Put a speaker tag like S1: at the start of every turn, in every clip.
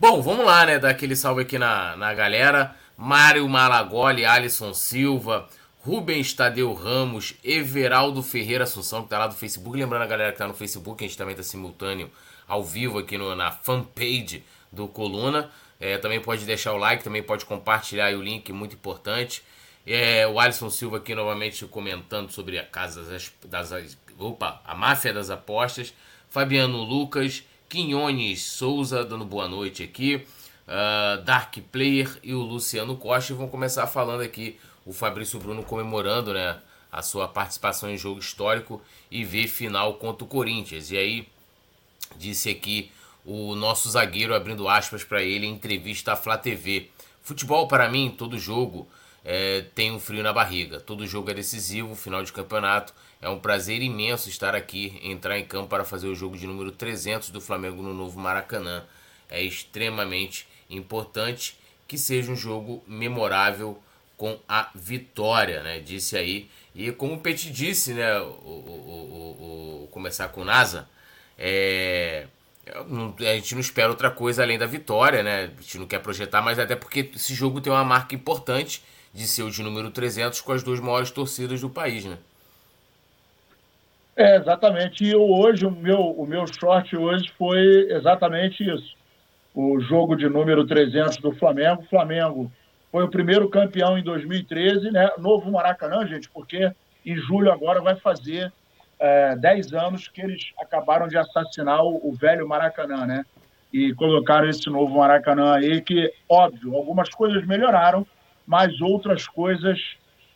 S1: Bom, vamos lá, né? Dar aquele salve aqui na, na galera. Mário Malagoli, Alisson Silva, Rubens Tadeu Ramos, Everaldo Ferreira Assunção, que tá lá do Facebook. Lembrando a galera que tá no Facebook, a gente também tá simultâneo ao vivo aqui no, na fanpage do Coluna. É, também pode deixar o like, também pode compartilhar o link, muito importante. É, o Alisson Silva aqui novamente comentando sobre a casa das, das opa, a máfia das apostas. Fabiano Lucas, Quinhones Souza dando boa noite aqui. Uh, Dark Player e o Luciano Costa vão começar falando aqui o Fabrício Bruno comemorando né, a sua participação em jogo histórico e ver final contra o Corinthians. E aí disse aqui o nosso zagueiro abrindo aspas para ele em entrevista à Flá TV. Futebol para mim, todo jogo é, tem um frio na barriga. Todo jogo é decisivo, final de campeonato. É um prazer imenso estar aqui, entrar em campo para fazer o jogo de número 300 do Flamengo no novo Maracanã. É extremamente importante que seja um jogo memorável com a vitória, né? Disse aí. E como o Petit disse, né? O, o, o, o começar com o NASA, é, a gente não espera outra coisa além da vitória, né? A gente não quer projetar, mas até porque esse jogo tem uma marca importante de ser o de número 300 com as duas maiores torcidas do país, né?
S2: É, exatamente. E eu, hoje, o meu, o meu short hoje foi exatamente isso. O jogo de número 300 do Flamengo. Flamengo foi o primeiro campeão em 2013, né? Novo Maracanã, gente, porque em julho agora vai fazer é, 10 anos que eles acabaram de assassinar o, o velho Maracanã, né? E colocaram esse novo Maracanã aí, que, óbvio, algumas coisas melhoraram, mas outras coisas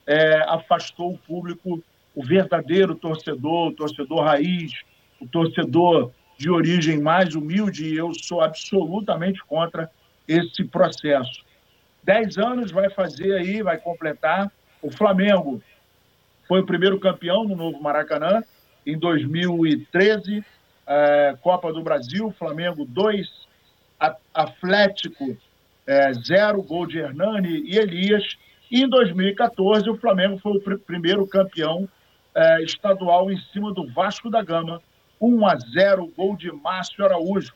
S2: é, afastou o público, o verdadeiro torcedor, o torcedor raiz, o torcedor de origem mais humilde, e eu sou absolutamente contra esse processo. Dez anos vai fazer aí, vai completar. O Flamengo foi o primeiro campeão no novo Maracanã, em 2013, é, Copa do Brasil, Flamengo 2, Atlético é, zero, gol de Hernani e Elias. E em 2014, o Flamengo foi o pr primeiro campeão é, estadual em cima do Vasco da Gama. 1 a 0, gol de Márcio Araújo.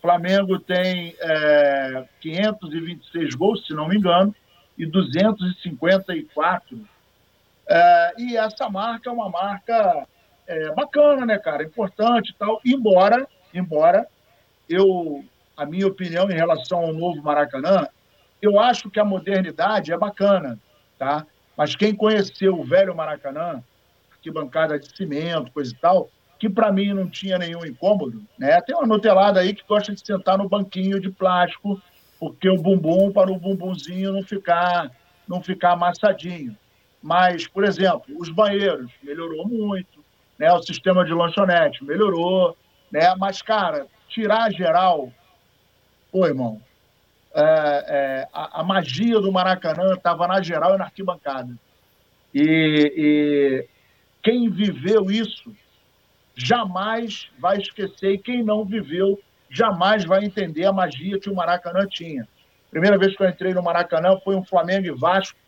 S2: Flamengo tem é, 526 gols, se não me engano, e 254. É, e essa marca é uma marca é, bacana, né, cara? Importante e tal. Embora, embora eu a minha opinião em relação ao novo Maracanã, eu acho que a modernidade é bacana, tá? Mas quem conheceu o velho Maracanã, que bancada de cimento, coisa e tal, que para mim não tinha nenhum incômodo, né? Tem uma nutelada aí que gosta de sentar no banquinho de plástico, porque o bumbum para o bumbumzinho não ficar não ficar amassadinho. Mas, por exemplo, os banheiros melhorou muito, né? O sistema de lanchonete melhorou, né? Mas cara, tirar geral Pô, irmão, é, é, a, a, magia do Maracanã estava na geral e na arquibancada. E, e, quem viveu isso jamais vai esquecer, e quem não viveu jamais vai entender a magia que o Maracanã tinha. Primeira vez que eu entrei no Maracanã foi um Flamengo e Vasco,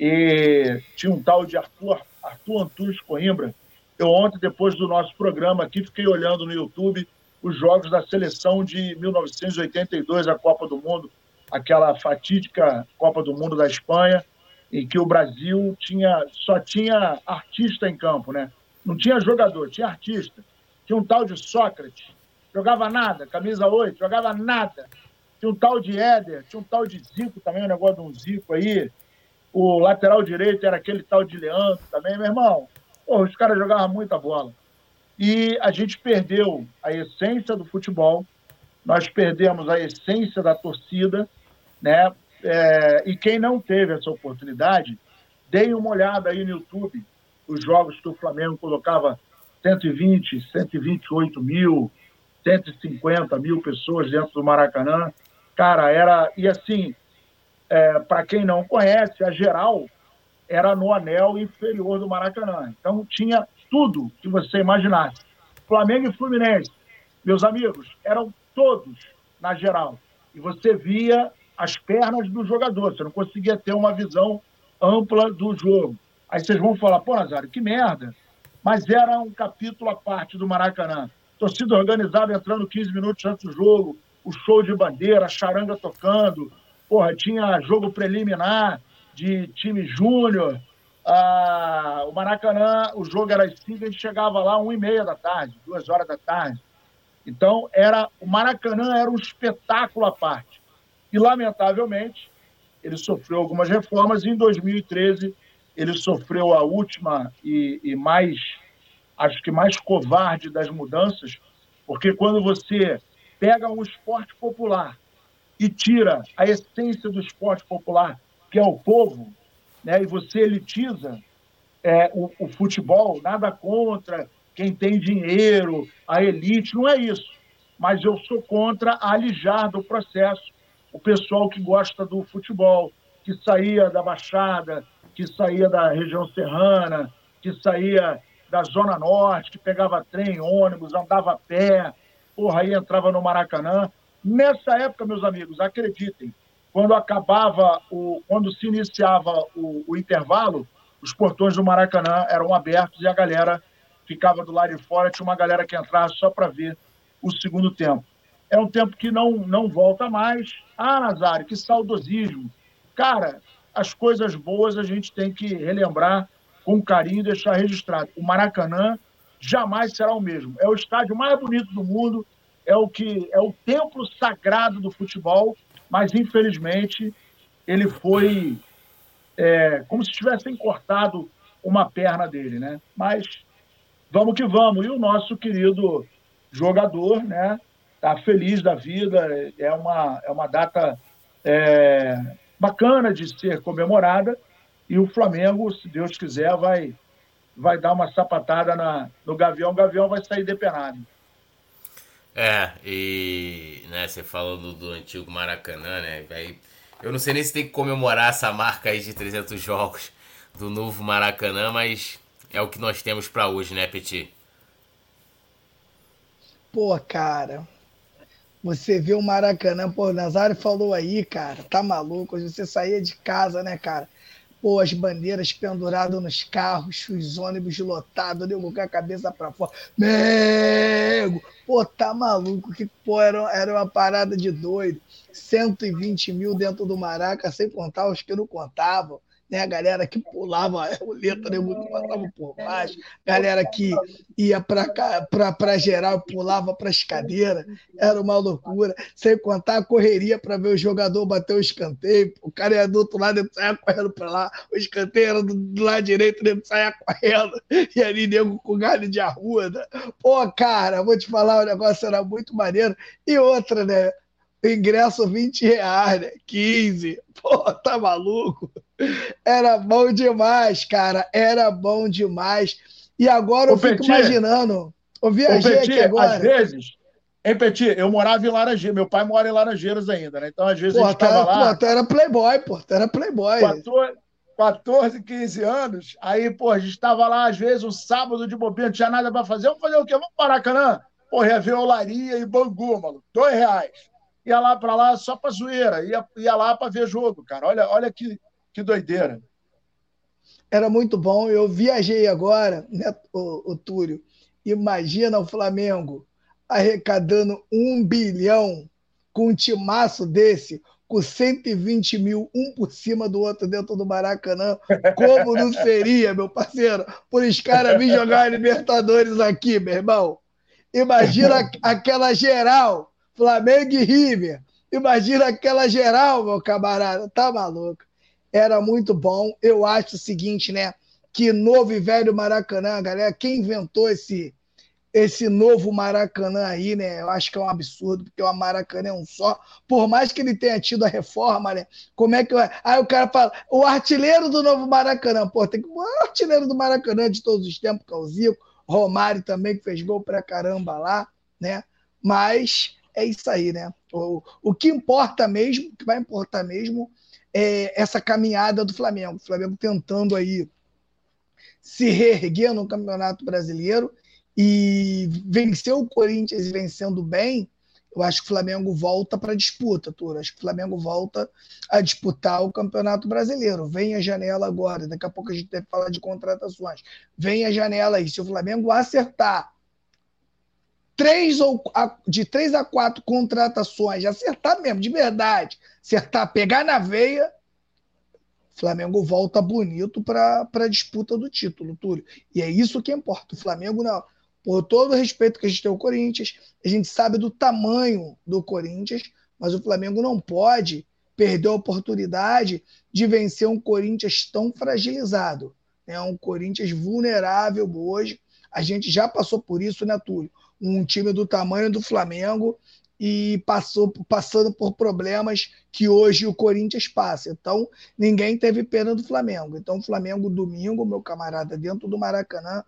S2: e tinha um tal de Arthur, Arthur Antunes Coimbra. Eu ontem, depois do nosso programa aqui, fiquei olhando no YouTube os jogos da seleção de 1982, a Copa do Mundo, aquela fatídica Copa do Mundo da Espanha, em que o Brasil tinha só tinha artista em campo, né? Não tinha jogador, tinha artista. Tinha um tal de Sócrates, jogava nada, camisa 8, jogava nada. Tinha um tal de Éder, tinha um tal de Zico também, um negócio de um Zico aí. O lateral direito era aquele tal de Leandro também, meu irmão. Pô, os caras jogavam muita bola. E a gente perdeu a essência do futebol, nós perdemos a essência da torcida, né? É, e quem não teve essa oportunidade, dei uma olhada aí no YouTube, os jogos que o Flamengo colocava 120, 128 mil, 150 mil pessoas dentro do Maracanã. Cara, era. E assim, é, para quem não conhece, a geral era no anel inferior do Maracanã. Então tinha tudo que você imaginasse. Flamengo e Fluminense, meus amigos, eram todos na geral. E você via as pernas do jogador, você não conseguia ter uma visão ampla do jogo. Aí vocês vão falar, pô, Nazário, que merda. Mas era um capítulo à parte do Maracanã. Torcida organizada entrando 15 minutos antes do jogo, o show de bandeira, a charanga tocando, porra, tinha jogo preliminar de time júnior, ah, o Maracanã, o jogo era às 5, a gente chegava lá uma e meia da tarde, duas horas da tarde. Então, era o Maracanã era um espetáculo à parte. E, lamentavelmente, ele sofreu algumas reformas e em 2013 ele sofreu a última e, e mais, acho que mais covarde das mudanças, porque quando você pega um esporte popular e tira a essência do esporte popular, que é o povo, né, e você elitiza é, o, o futebol, nada contra quem tem dinheiro, a elite, não é isso. Mas eu sou contra alijar do processo o pessoal que gosta do futebol, que saía da Baixada, que saía da região serrana, que saía da Zona Norte, que pegava trem, ônibus, andava a pé, porra, aí entrava no Maracanã. Nessa época, meus amigos, acreditem, quando acabava, o, quando se iniciava o, o intervalo, os portões do Maracanã eram abertos e a galera ficava do lado de fora, tinha uma galera que entrava só para ver o segundo tempo. É um tempo que não, não volta mais. Ah, Nazário, que saudosismo. Cara, as coisas boas a gente tem que relembrar com carinho e deixar registrado. O Maracanã jamais será o mesmo. É o estádio mais bonito do mundo, é o que é o templo sagrado do futebol, mas infelizmente ele foi é, como se tivessem cortado uma perna dele, né? Mas vamos que vamos. E o nosso querido jogador, né? Tá feliz da vida. É uma é uma data é, bacana de ser comemorada. E o Flamengo, se Deus quiser, vai vai dar uma sapatada na, no Gavião, o Gavião vai sair depenado.
S1: É, e né, você falou do, do antigo Maracanã, né? Aí, eu não sei nem se tem que comemorar essa marca aí de 300 jogos do novo Maracanã, mas é o que nós temos para hoje, né, Petit?
S3: Pô, cara, você vê o Maracanã, pô, o Nazário falou aí, cara, tá maluco, você saía de casa, né, cara? Pô, as bandeiras penduradas nos carros, os ônibus lotados, nego com a cabeça pra fora. Nego! Pô, tá maluco? Que, pô, era, era uma parada de doido. 120 mil dentro do Maraca, sem contar os que não contavam né? A galera que pulava a roleta, né? Muito passava por baixo, galera que ia para geral, pulava para as cadeiras, era uma loucura. Sem contar a correria para ver o jogador bater o escanteio, o cara ia do outro lado, ele saia correndo para lá, o escanteio era do, do lado direito, ele saia correndo, e ali nego com galho de arruda. Pô, cara, vou te falar, o negócio era muito maneiro. E outra, né? ingresso 20 reais, né? 15. Pô, tá maluco? Era bom demais, cara. Era bom demais. E agora Ô, eu fico Petit, imaginando. Eu viajei Petit, aqui agora.
S2: Às vezes, hein, Petit, eu morava em Laranjeiras. Meu pai mora em Laranjeiras ainda, né? Então, às vezes, pô, a gente tava lá.
S3: Pô, tu era playboy, pô. Tu era playboy.
S2: 14, 14, 15 anos. Aí, pô, a gente estava lá, às vezes, um sábado de bobeira, não tinha nada para fazer. Vamos fazer o quê? Vamos para Maracanã? Pô, ia ver Olaria e Bangu, mano. Dois reais ia lá para lá só para zoeira, ia, ia lá para ver jogo, cara. Olha, olha que, que doideira.
S3: Era muito bom. Eu viajei agora, né, o, o Túlio. Imagina o Flamengo arrecadando um bilhão com um timaço desse, com 120 mil, um por cima do outro dentro do Maracanã. Como não seria, meu parceiro? Por os caras vir jogar Libertadores aqui, meu irmão. Imagina aquela geral Flamengo e River. Imagina aquela geral, meu camarada. Tá maluco. Era muito bom. Eu acho o seguinte, né? Que novo e velho Maracanã, galera, quem inventou esse esse novo Maracanã aí, né? Eu acho que é um absurdo, porque o Maracanã é um só. Por mais que ele tenha tido a reforma, né? Como é que. Aí o cara fala, o artilheiro do novo Maracanã. Pô, tem que. O artilheiro do Maracanã de todos os tempos, que é o Zico. Romário também, que fez gol pra caramba lá, né? Mas é isso aí, né? O, o que importa mesmo, o que vai importar mesmo, é essa caminhada do Flamengo. O Flamengo tentando aí se reerguer no Campeonato Brasileiro e venceu o Corinthians vencendo bem, eu acho que o Flamengo volta para a disputa, Turo. Acho que o Flamengo volta a disputar o Campeonato Brasileiro. Vem a janela agora, daqui a pouco a gente deve falar de contratações. Vem a janela aí. Se o Flamengo acertar três ou de três a quatro contratações, acertar mesmo, de verdade, acertar, pegar na veia, o Flamengo volta bonito para a disputa do título, Túlio. E é isso que importa. O Flamengo, não, por todo o respeito que a gente tem ao Corinthians, a gente sabe do tamanho do Corinthians, mas o Flamengo não pode perder a oportunidade de vencer um Corinthians tão fragilizado. É um Corinthians vulnerável hoje. A gente já passou por isso, né, Túlio? Um time do tamanho do Flamengo e passou passando por problemas que hoje o Corinthians passa. Então, ninguém teve pena do Flamengo. Então, o Flamengo, domingo, meu camarada, dentro do Maracanã,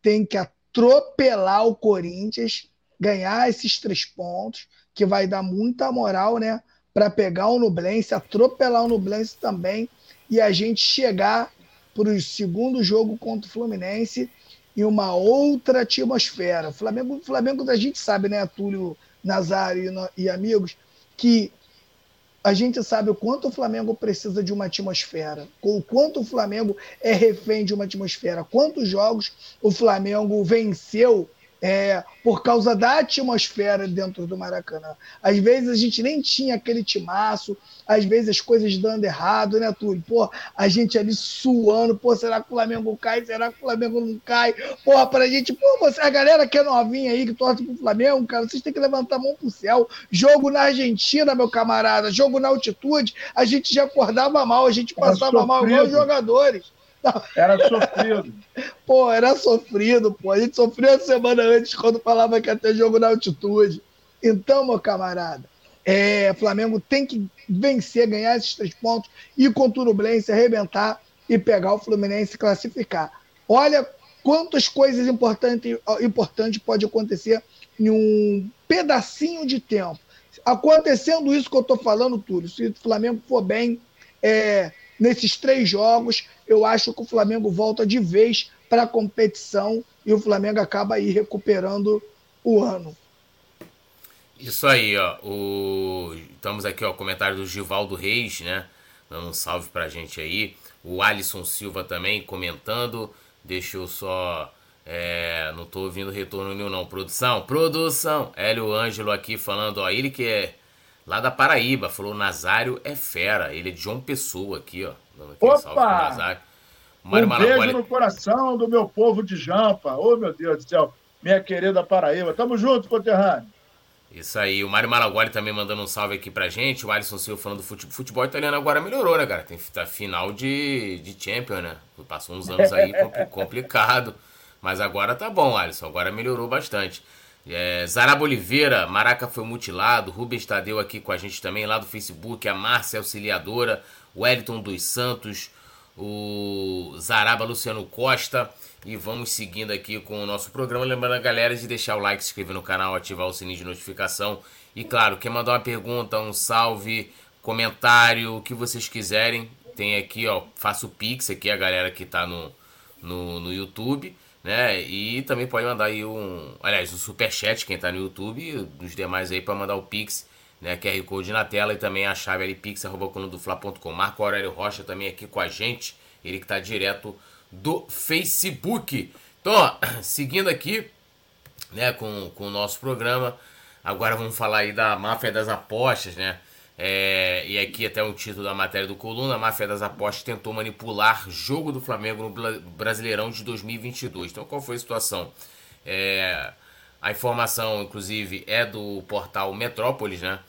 S3: tem que atropelar o Corinthians, ganhar esses três pontos, que vai dar muita moral, né? Para pegar o Nublense, atropelar o Nublense também e a gente chegar para o segundo jogo contra o Fluminense em uma outra atmosfera. Flamengo, Flamengo a gente sabe, né, Túlio Nazário e, e amigos, que a gente sabe o quanto o Flamengo precisa de uma atmosfera, o quanto o Flamengo é refém de uma atmosfera, quantos jogos o Flamengo venceu é, por causa da atmosfera dentro do Maracanã. Às vezes a gente nem tinha aquele timaço, às vezes as coisas dando errado, né, Túlio? Pô, a gente ali suando, pô, será que o Flamengo cai? Será que o Flamengo não cai? Porra, pra gente, pô, você, a galera que é novinha aí, que torce pro Flamengo, cara, vocês têm que levantar a mão pro céu. Jogo na Argentina, meu camarada, jogo na altitude, a gente já acordava mal, a gente passava mal igual os jogadores.
S2: Era sofrido.
S3: pô, era sofrido, pô. A gente sofreu a semana antes quando falava que ia ter jogo na altitude. Então, meu camarada, é, Flamengo tem que vencer, ganhar esses três pontos, ir com o Turublense, arrebentar e pegar o Fluminense e classificar. Olha quantas coisas importantes, importantes pode acontecer em um pedacinho de tempo. Acontecendo isso que eu estou falando, Túlio, se o Flamengo for bem, é, nesses três jogos, eu acho que o Flamengo volta de vez para a competição e o Flamengo acaba aí recuperando o ano.
S1: Isso aí, ó. O... Estamos aqui, ó, comentário do Givaldo Reis, né? Dando um salve pra gente aí. O Alisson Silva também comentando. Deixa eu só. É... não tô ouvindo retorno nenhum, não. Produção, produção. Hélio Ângelo aqui falando, ó. Ele que é lá da Paraíba. Falou: Nazário é fera. Ele é de João Pessoa aqui, ó.
S2: Opa! Um beijo no coração do meu povo de Jampa. Ô, oh, meu Deus do céu. Minha querida Paraíba. Tamo junto, conterrâneo.
S1: Isso aí, o Mário Malaguari também mandando um salve aqui pra gente. O Alisson Silva falando do futebol, futebol italiano agora melhorou, né, cara? Tem tá final de, de Champions, né? Passou uns anos aí complicado. Mas agora tá bom, Alisson. Agora melhorou bastante. É, Oliveira, Maraca foi mutilado, Rubens Tadeu aqui com a gente também, lá do Facebook, a Márcia Auxiliadora, Wellington dos Santos, o Zaraba Luciano Costa. E vamos seguindo aqui com o nosso programa. Lembrando a galera de deixar o like, se inscrever no canal, ativar o sininho de notificação. E claro, quer mandar uma pergunta, um salve, comentário, o que vocês quiserem. Tem aqui, ó, faço o Pix aqui, a galera que tá no, no, no YouTube né? E também pode mandar aí um, aliás, um superchat quem tá no YouTube os demais aí para mandar o Pix, né? QR Code na tela e também a chave ali pix@colunadofla.com. Marco Aurélio Rocha também aqui com a gente, ele que tá direto do Facebook. Então, ó, seguindo aqui, né, com, com o nosso programa, agora vamos falar aí da máfia das apostas, né? É, e aqui até o título da matéria do Coluna, a máfia das apostas tentou manipular jogo do Flamengo no Brasileirão de 2022. Então qual foi a situação? É, a informação, inclusive, é do portal Metrópolis, né?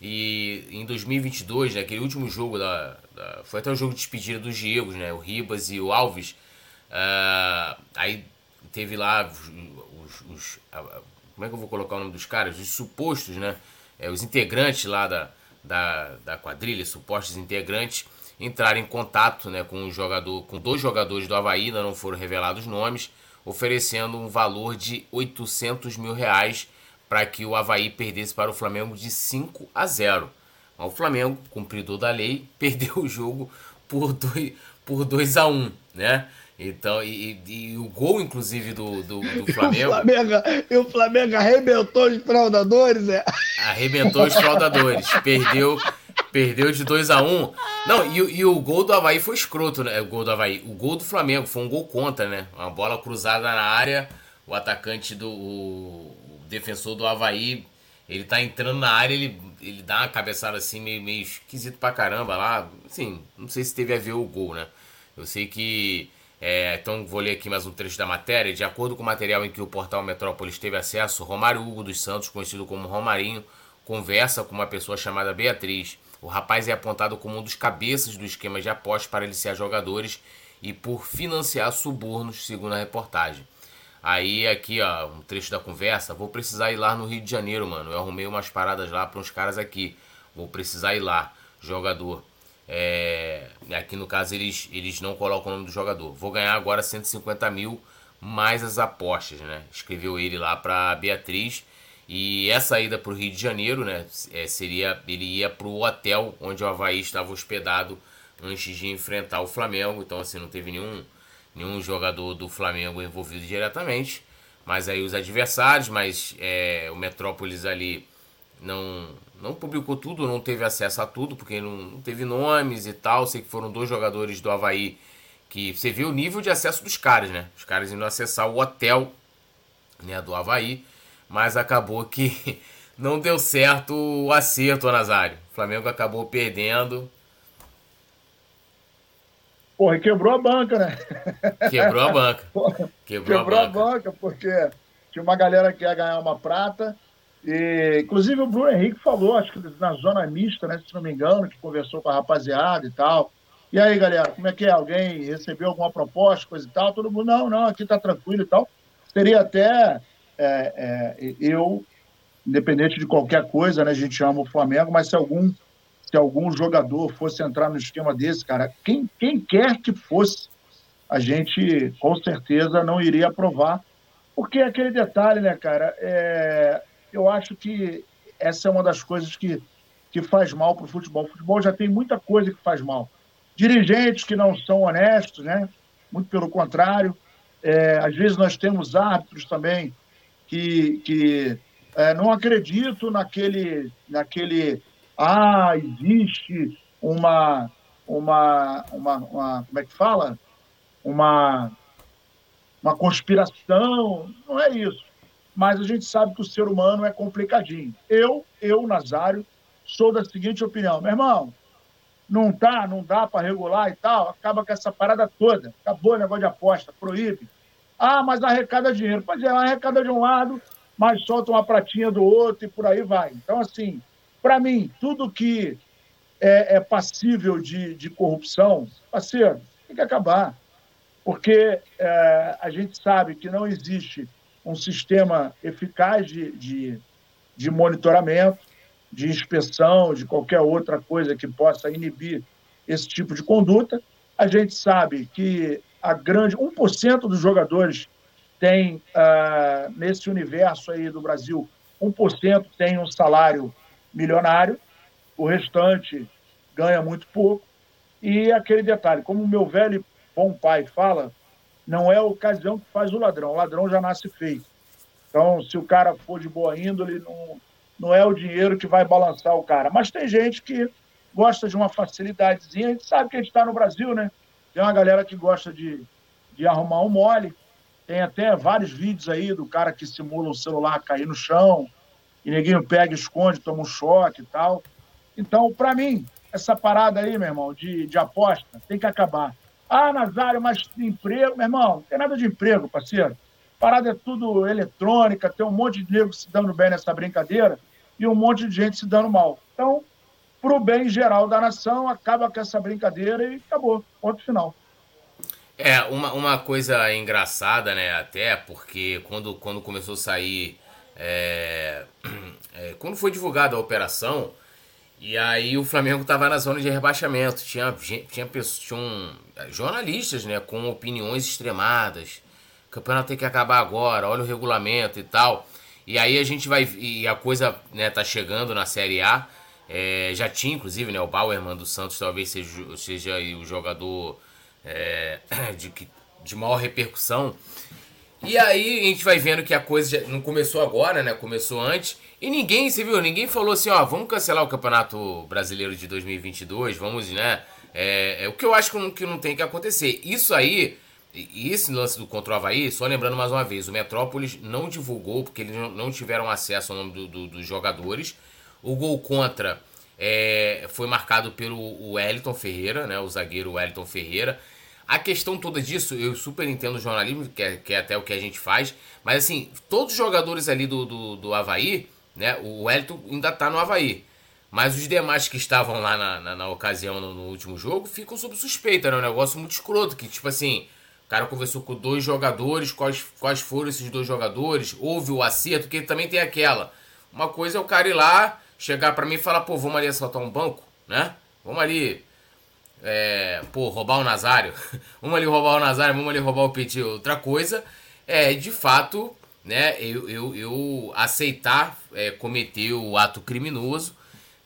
S1: E em 2022, né, aquele último jogo da, da, foi até o jogo de despedida dos Diegos, né? O Ribas e o Alves. Uh, aí teve lá os, os, os, como é que eu vou colocar o nome dos caras? Os supostos, né? É, os integrantes lá da, da, da quadrilha, supostos integrantes, entraram em contato né, com, um jogador, com dois jogadores do Havaí, ainda não foram revelados nomes, oferecendo um valor de 800 mil reais para que o Havaí perdesse para o Flamengo de 5 a 0. o Flamengo, cumpridor da lei, perdeu o jogo por 2, por 2 a 1, né? Então, e, e, e, o gol, inclusive, do, do, do Flamengo.
S3: O Flamengo. E o Flamengo arrebentou os fraudadores, é?
S1: Arrebentou os fraudadores. perdeu, perdeu de 2 a 1 um. Não, e, e, o gol do Havaí foi escroto, né? O gol do Havaí. O gol do Flamengo foi um gol contra, né? Uma bola cruzada na área. O atacante do. O defensor do Havaí, ele tá entrando na área, ele, ele dá uma cabeçada assim, meio, meio esquisito pra caramba lá. Assim, não sei se teve a ver o gol, né? Eu sei que. É, então vou ler aqui mais um trecho da matéria. De acordo com o material em que o portal Metrópolis teve acesso, Romário Hugo dos Santos, conhecido como Romarinho, conversa com uma pessoa chamada Beatriz. O rapaz é apontado como um dos cabeças do esquema de apostas para aliciar jogadores e por financiar subornos, segundo a reportagem. Aí aqui, ó, um trecho da conversa, vou precisar ir lá no Rio de Janeiro, mano. Eu arrumei umas paradas lá para uns caras aqui. Vou precisar ir lá, jogador. É, aqui no caso eles, eles não colocam o nome do jogador. Vou ganhar agora 150 mil mais as apostas, né? Escreveu ele lá para Beatriz. E essa ida para o Rio de Janeiro, né? É, seria ele ia para o hotel onde o Havaí estava hospedado antes de enfrentar o Flamengo. Então assim não teve nenhum nenhum jogador do Flamengo envolvido diretamente. Mas aí os adversários, mas é, o Metrópolis ali não, não publicou tudo, não teve acesso a tudo, porque não, não, teve nomes e tal. Sei que foram dois jogadores do Havaí que você viu o nível de acesso dos caras, né? Os caras indo acessar o hotel né, do Havaí, mas acabou que não deu certo o acerto, Nazário. O Flamengo acabou perdendo
S2: Porra, quebrou a banca, né?
S1: Quebrou a banca.
S2: Quebrou, quebrou a, banca. a, banca. porque tinha uma galera que ia ganhar uma prata. E, inclusive, o Bruno Henrique falou, acho que na zona mista, né? Se não me engano, que conversou com a rapaziada e tal. E aí, galera, como é que é? Alguém recebeu alguma proposta, coisa e tal? Todo mundo, não, não, aqui tá tranquilo e tal. Seria até é, é, eu, independente de qualquer coisa, né? A gente ama o Flamengo, mas se algum se algum jogador fosse entrar no esquema desse, cara, quem, quem quer que fosse, a gente com certeza não iria aprovar. Porque é aquele detalhe, né, cara? É, eu acho que essa é uma das coisas que, que faz mal para o futebol. O futebol já tem muita coisa que faz mal. Dirigentes que não são honestos, né? Muito pelo contrário. É, às vezes nós temos árbitros também que, que é, não acreditam naquele, naquele ah, existe uma, uma, uma, uma como é que fala? Uma, uma conspiração, não é isso. Mas a gente sabe que o ser humano é complicadinho. Eu, eu, Nazário, sou da seguinte opinião. Meu irmão, não tá, não dá para regular e tal, acaba com essa parada toda. Acabou o negócio de aposta, proíbe. Ah, mas arrecada dinheiro. Pois é, arrecada de um lado, mas solta uma pratinha do outro e por aí vai. Então, assim, para mim, tudo que é, é passível de, de, corrupção, parceiro, tem que acabar. Porque é, a gente sabe que não existe um sistema eficaz de, de, de monitoramento, de inspeção, de qualquer outra coisa que possa inibir esse tipo de conduta. A gente sabe que a grande 1% dos jogadores tem, uh, nesse universo aí do Brasil, 1% tem um salário milionário, o restante ganha muito pouco. E aquele detalhe, como o meu velho bom pai fala, não é a ocasião que faz o ladrão, o ladrão já nasce feito. Então, se o cara for de boa índole, não, não é o dinheiro que vai balançar o cara. Mas tem gente que gosta de uma facilidadezinha, a gente sabe que a gente está no Brasil, né? Tem uma galera que gosta de, de arrumar um mole. Tem até vários vídeos aí do cara que simula o celular cair no chão, e neguinho pega, esconde, toma um choque e tal. Então, para mim, essa parada aí, meu irmão, de, de aposta, tem que acabar. Ah, Nazário, mas emprego, meu irmão, não tem nada de emprego, parceiro. Parada é tudo eletrônica, tem um monte de negros se dando bem nessa brincadeira e um monte de gente se dando mal. Então, para o bem geral da nação, acaba com essa brincadeira e acabou. Ponto final.
S1: É, uma, uma coisa engraçada, né, até, porque quando, quando começou a sair é, é, quando foi divulgada a operação, e aí o Flamengo estava na zona de rebaixamento, tinha, tinha, tinha jornalistas né, com opiniões extremadas. O campeonato tem que acabar agora, olha o regulamento e tal. E aí a gente vai. E a coisa né, tá chegando na Série A. É, já tinha, inclusive, né, o Bauerman do Santos talvez seja, seja o jogador é, de, de maior repercussão. E aí a gente vai vendo que a coisa já não começou agora, né? Começou antes. E ninguém, você viu, ninguém falou assim, ó, vamos cancelar o Campeonato Brasileiro de 2022, vamos, né? É, é o que eu acho que não, que não tem que acontecer. Isso aí esse lance do contra o Havaí, só lembrando mais uma vez, o Metrópolis não divulgou, porque eles não tiveram acesso ao nome do, do, dos jogadores. O gol contra é, foi marcado pelo Wellington Ferreira, né, o zagueiro Wellington Ferreira. A questão toda disso, eu super entendo o jornalismo, que é, que é até o que a gente faz, mas assim, todos os jogadores ali do, do, do Havaí, né, o Wellington ainda tá no Havaí. Mas os demais que estavam lá na, na, na ocasião, no, no, último jogo, ficam sob suspeita, né? Um negócio muito escroto, que tipo assim, o cara conversou com dois jogadores, quais, quais foram esses dois jogadores, houve o acerto, que também tem aquela. Uma coisa é o cara ir lá, chegar para mim e falar, pô, vamos ali assaltar um banco, né? Vamos ali, é, pô, roubar o Nazário. vamos ali roubar o Nazário, vamos ali roubar o Petit. Outra coisa é, de fato, né, eu, eu, eu aceitar é, cometer o ato criminoso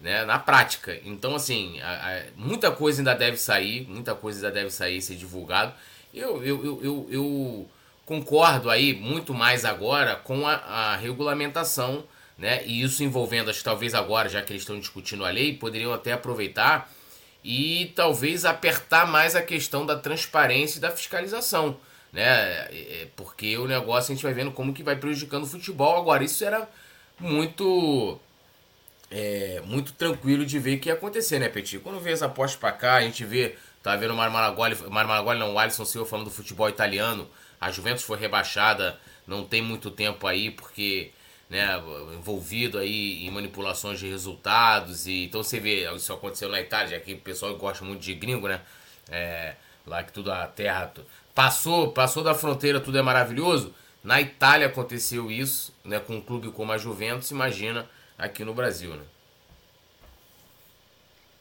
S1: né, na prática. Então, assim, a, a, muita coisa ainda deve sair, muita coisa ainda deve sair, ser divulgado. Eu, eu, eu, eu, eu concordo aí muito mais agora com a, a, regulamentação, né, e isso envolvendo, acho que talvez agora, já que eles estão discutindo a lei, poderiam até aproveitar e talvez apertar mais a questão da transparência e da fiscalização, né, é, é, porque o negócio a gente vai vendo como que vai prejudicando o futebol. Agora, isso era muito é, muito tranquilo de ver que ia acontecer, né, Petit? Quando vê as apostas pra cá, a gente vê, tá vendo o Mário Maragoli, Mário Maragoli não, o Alisson Silva falando do futebol italiano, a Juventus foi rebaixada, não tem muito tempo aí, porque, né, envolvido aí em manipulações de resultados, e então você vê, isso aconteceu na Itália, já que o pessoal gosta muito de gringo, né, é, lá que tudo a terra passou, passou da fronteira, tudo é maravilhoso, na Itália aconteceu isso, né, com um clube como a Juventus, imagina aqui no Brasil, né?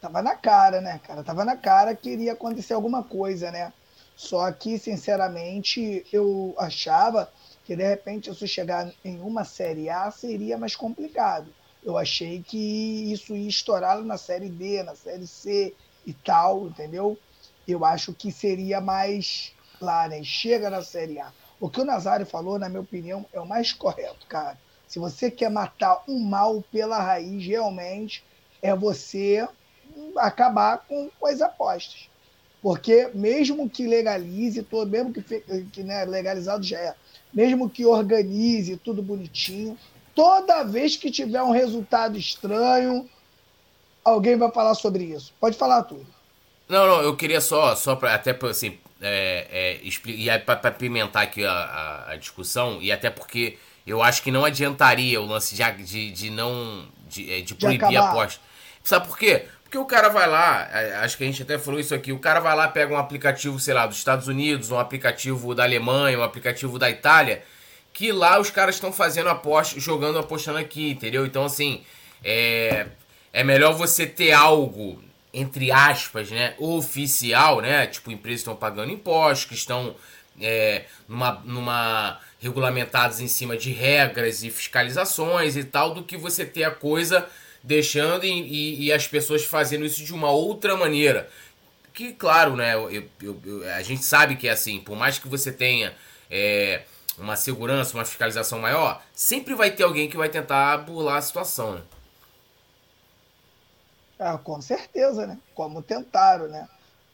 S3: Tava na cara, né, cara? Tava na cara que iria acontecer alguma coisa, né? Só que, sinceramente, eu achava que de repente isso chegar em uma série A seria mais complicado. Eu achei que isso ia estourar na série D, na série C e tal, entendeu? Eu acho que seria mais lá, né? Chega na série A. O que o Nazário falou, na minha opinião, é o mais correto, cara. Se você quer matar um mal pela raiz, realmente é você acabar com, com as apostas. Porque mesmo que legalize, todo, mesmo que, que né, legalizado já é, mesmo que organize tudo bonitinho, toda vez que tiver um resultado estranho, alguém vai falar sobre isso. Pode falar tudo.
S1: Não, não, eu queria só, só para até assim, é, é, e para pimentar aqui a, a, a discussão, e até porque eu acho que não adiantaria o lance de, de, de não. de, é, de proibir a aposta. Sabe por quê? Porque o cara vai lá, é, acho que a gente até falou isso aqui, o cara vai lá, pega um aplicativo, sei lá, dos Estados Unidos, um aplicativo da Alemanha, um aplicativo da Itália, que lá os caras estão fazendo aposta, jogando apostando aqui, entendeu? Então, assim, é, é melhor você ter algo, entre aspas, né, oficial, né? Tipo, empresas estão pagando impostos, que estão é, numa, numa regulamentados em cima de regras e fiscalizações e tal, do que você ter a coisa deixando e, e, e as pessoas fazendo isso de uma outra maneira. Que, claro, né, eu, eu, eu, a gente sabe que é assim, por mais que você tenha é, uma segurança, uma fiscalização maior, sempre vai ter alguém que vai tentar burlar a situação, né?
S3: Ah, com certeza, né? Como tentaram, né?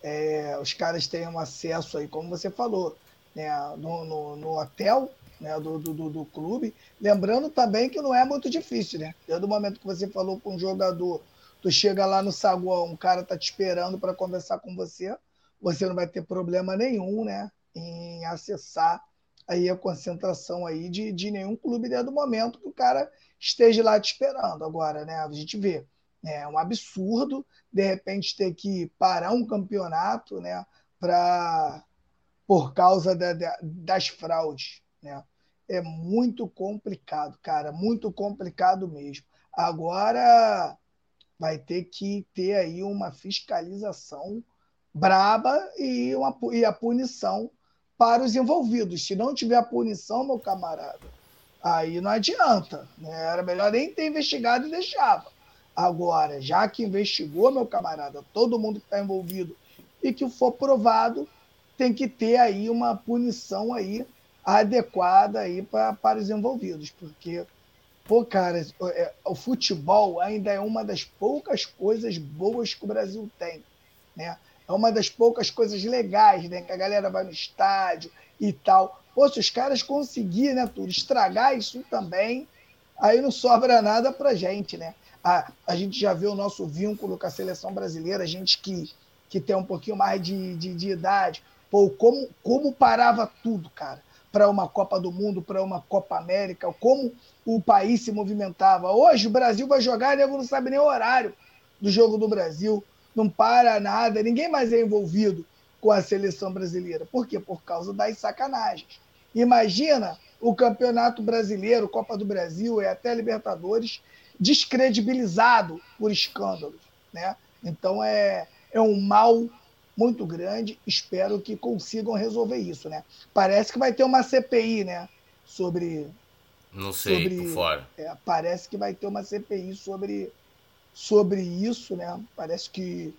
S3: É, os caras têm um acesso aí, como você falou, né, no, no, no hotel né, do, do, do, clube. Lembrando também que não é muito difícil, né? Desde o momento que você falou com um jogador, tu chega lá no saguão, um cara tá te esperando para conversar com você, você não vai ter problema nenhum, né, em acessar aí a concentração aí de, de nenhum clube desde o momento que o cara esteja lá te esperando. Agora, né, a gente vê, né, é um absurdo de repente ter que parar um campeonato, né, para por causa da, da, das fraudes. Né? É muito complicado, cara, muito complicado mesmo. Agora vai ter que ter aí uma fiscalização braba e, uma, e a punição para os envolvidos. Se não tiver a punição, meu camarada, aí não adianta. Né? Era melhor nem ter investigado e deixava. Agora, já que investigou, meu camarada, todo mundo que está envolvido e que for provado, tem que ter aí uma punição aí adequada aí pra, para os envolvidos, porque, pô, cara, é, o futebol ainda é uma das poucas coisas boas que o Brasil tem, né? É uma das poucas coisas legais, né? Que a galera vai no estádio e tal. Pô, se os caras conseguirem, né, Túlio, estragar isso também, aí não sobra nada pra gente, né? A, a gente já vê o nosso vínculo com a seleção brasileira, a gente que, que tem um pouquinho mais de, de, de idade. Pô, como, como parava tudo, cara, para uma Copa do Mundo, para uma Copa América, como o país se movimentava. Hoje o Brasil vai jogar, nego não sabe nem o horário do jogo do Brasil, não para nada, ninguém mais é envolvido com a seleção brasileira. Por quê? Por causa das sacanagens. Imagina o Campeonato Brasileiro, Copa do Brasil e até Libertadores descredibilizado por escândalos. Né? Então é, é um mal muito grande. Espero que consigam resolver isso. Né? Parece que vai ter uma CPI né? sobre.
S1: Não sei, sobre, por fora.
S3: É, parece que vai ter uma CPI sobre, sobre isso. Né? Parece que,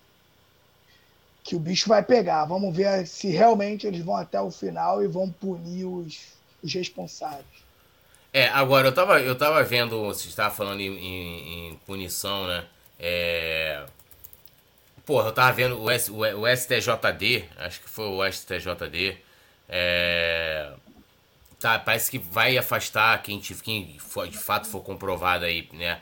S3: que o bicho vai pegar. Vamos ver se realmente eles vão até o final e vão punir os, os responsáveis.
S1: É, agora eu tava, eu tava vendo, você estava falando em, em, em, punição, né? É. Porra, eu tava vendo o, S, o, o STJD, acho que foi o STJD. É. Tá, parece que vai afastar quem, quem for, de fato for comprovado aí, né?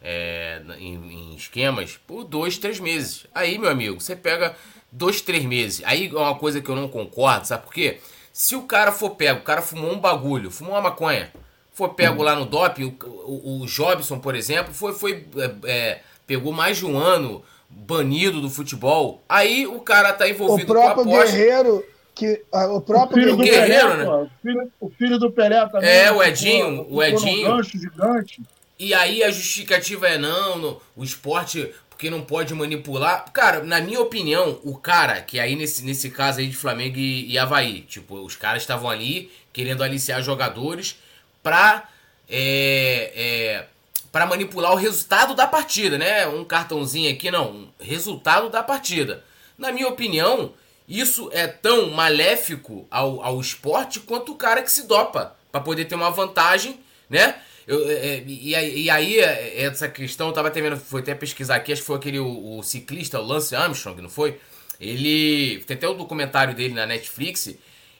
S1: É, em, em, esquemas por dois, três meses. Aí, meu amigo, você pega dois, três meses. Aí é uma coisa que eu não concordo, sabe por quê? Se o cara for pego, o cara fumou um bagulho, fumou uma maconha, foi pego lá no doping, o, o, o Jobson, por exemplo, foi, foi é, é, pegou mais de um ano banido do futebol. Aí o cara tá envolvido
S3: o próprio com a aposta. Guerreiro, que, ah, o próprio
S2: o filho Guerreiro, Pelé, né? O filho, o filho, do Pelé também.
S1: É, o Edinho, o Edinho.
S2: Um gancho gigante.
S1: E aí a justificativa é não, no, o esporte porque não pode manipular. Cara, na minha opinião, o cara, que aí nesse, nesse caso aí de Flamengo e, e Havaí, tipo, os caras estavam ali querendo aliciar jogadores para é, é, para manipular o resultado da partida, né? Um cartãozinho aqui, não, um resultado da partida. Na minha opinião, isso é tão maléfico ao, ao esporte quanto o cara que se dopa para poder ter uma vantagem, né? Eu, é, é e, aí, é, essa questão, eu tava até vendo, foi até pesquisar aqui, acho que foi aquele o, o ciclista, o Lance Armstrong, não foi? Ele. Tem até o documentário dele na Netflix.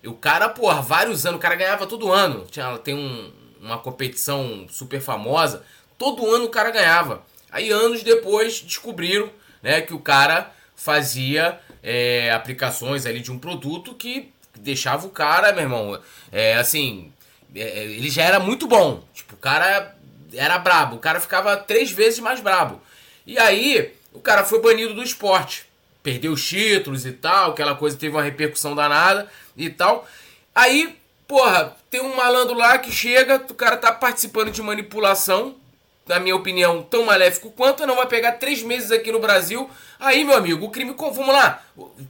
S1: O cara, porra, vários anos, o cara ganhava todo ano. Tinha, tem um, uma competição super famosa. Todo ano o cara ganhava. Aí anos depois descobriram né, que o cara fazia é, aplicações ali de um produto que deixava o cara, meu irmão, é, assim, é, ele já era muito bom. Tipo, o cara era brabo. O cara ficava três vezes mais brabo. E aí, o cara foi banido do esporte. Perdeu os títulos e tal, aquela coisa teve uma repercussão danada e tal. Aí, porra, tem um malandro lá que chega, o cara tá participando de manipulação, na minha opinião, tão maléfico quanto, não vai pegar três meses aqui no Brasil. Aí, meu amigo, o crime. Vamos lá,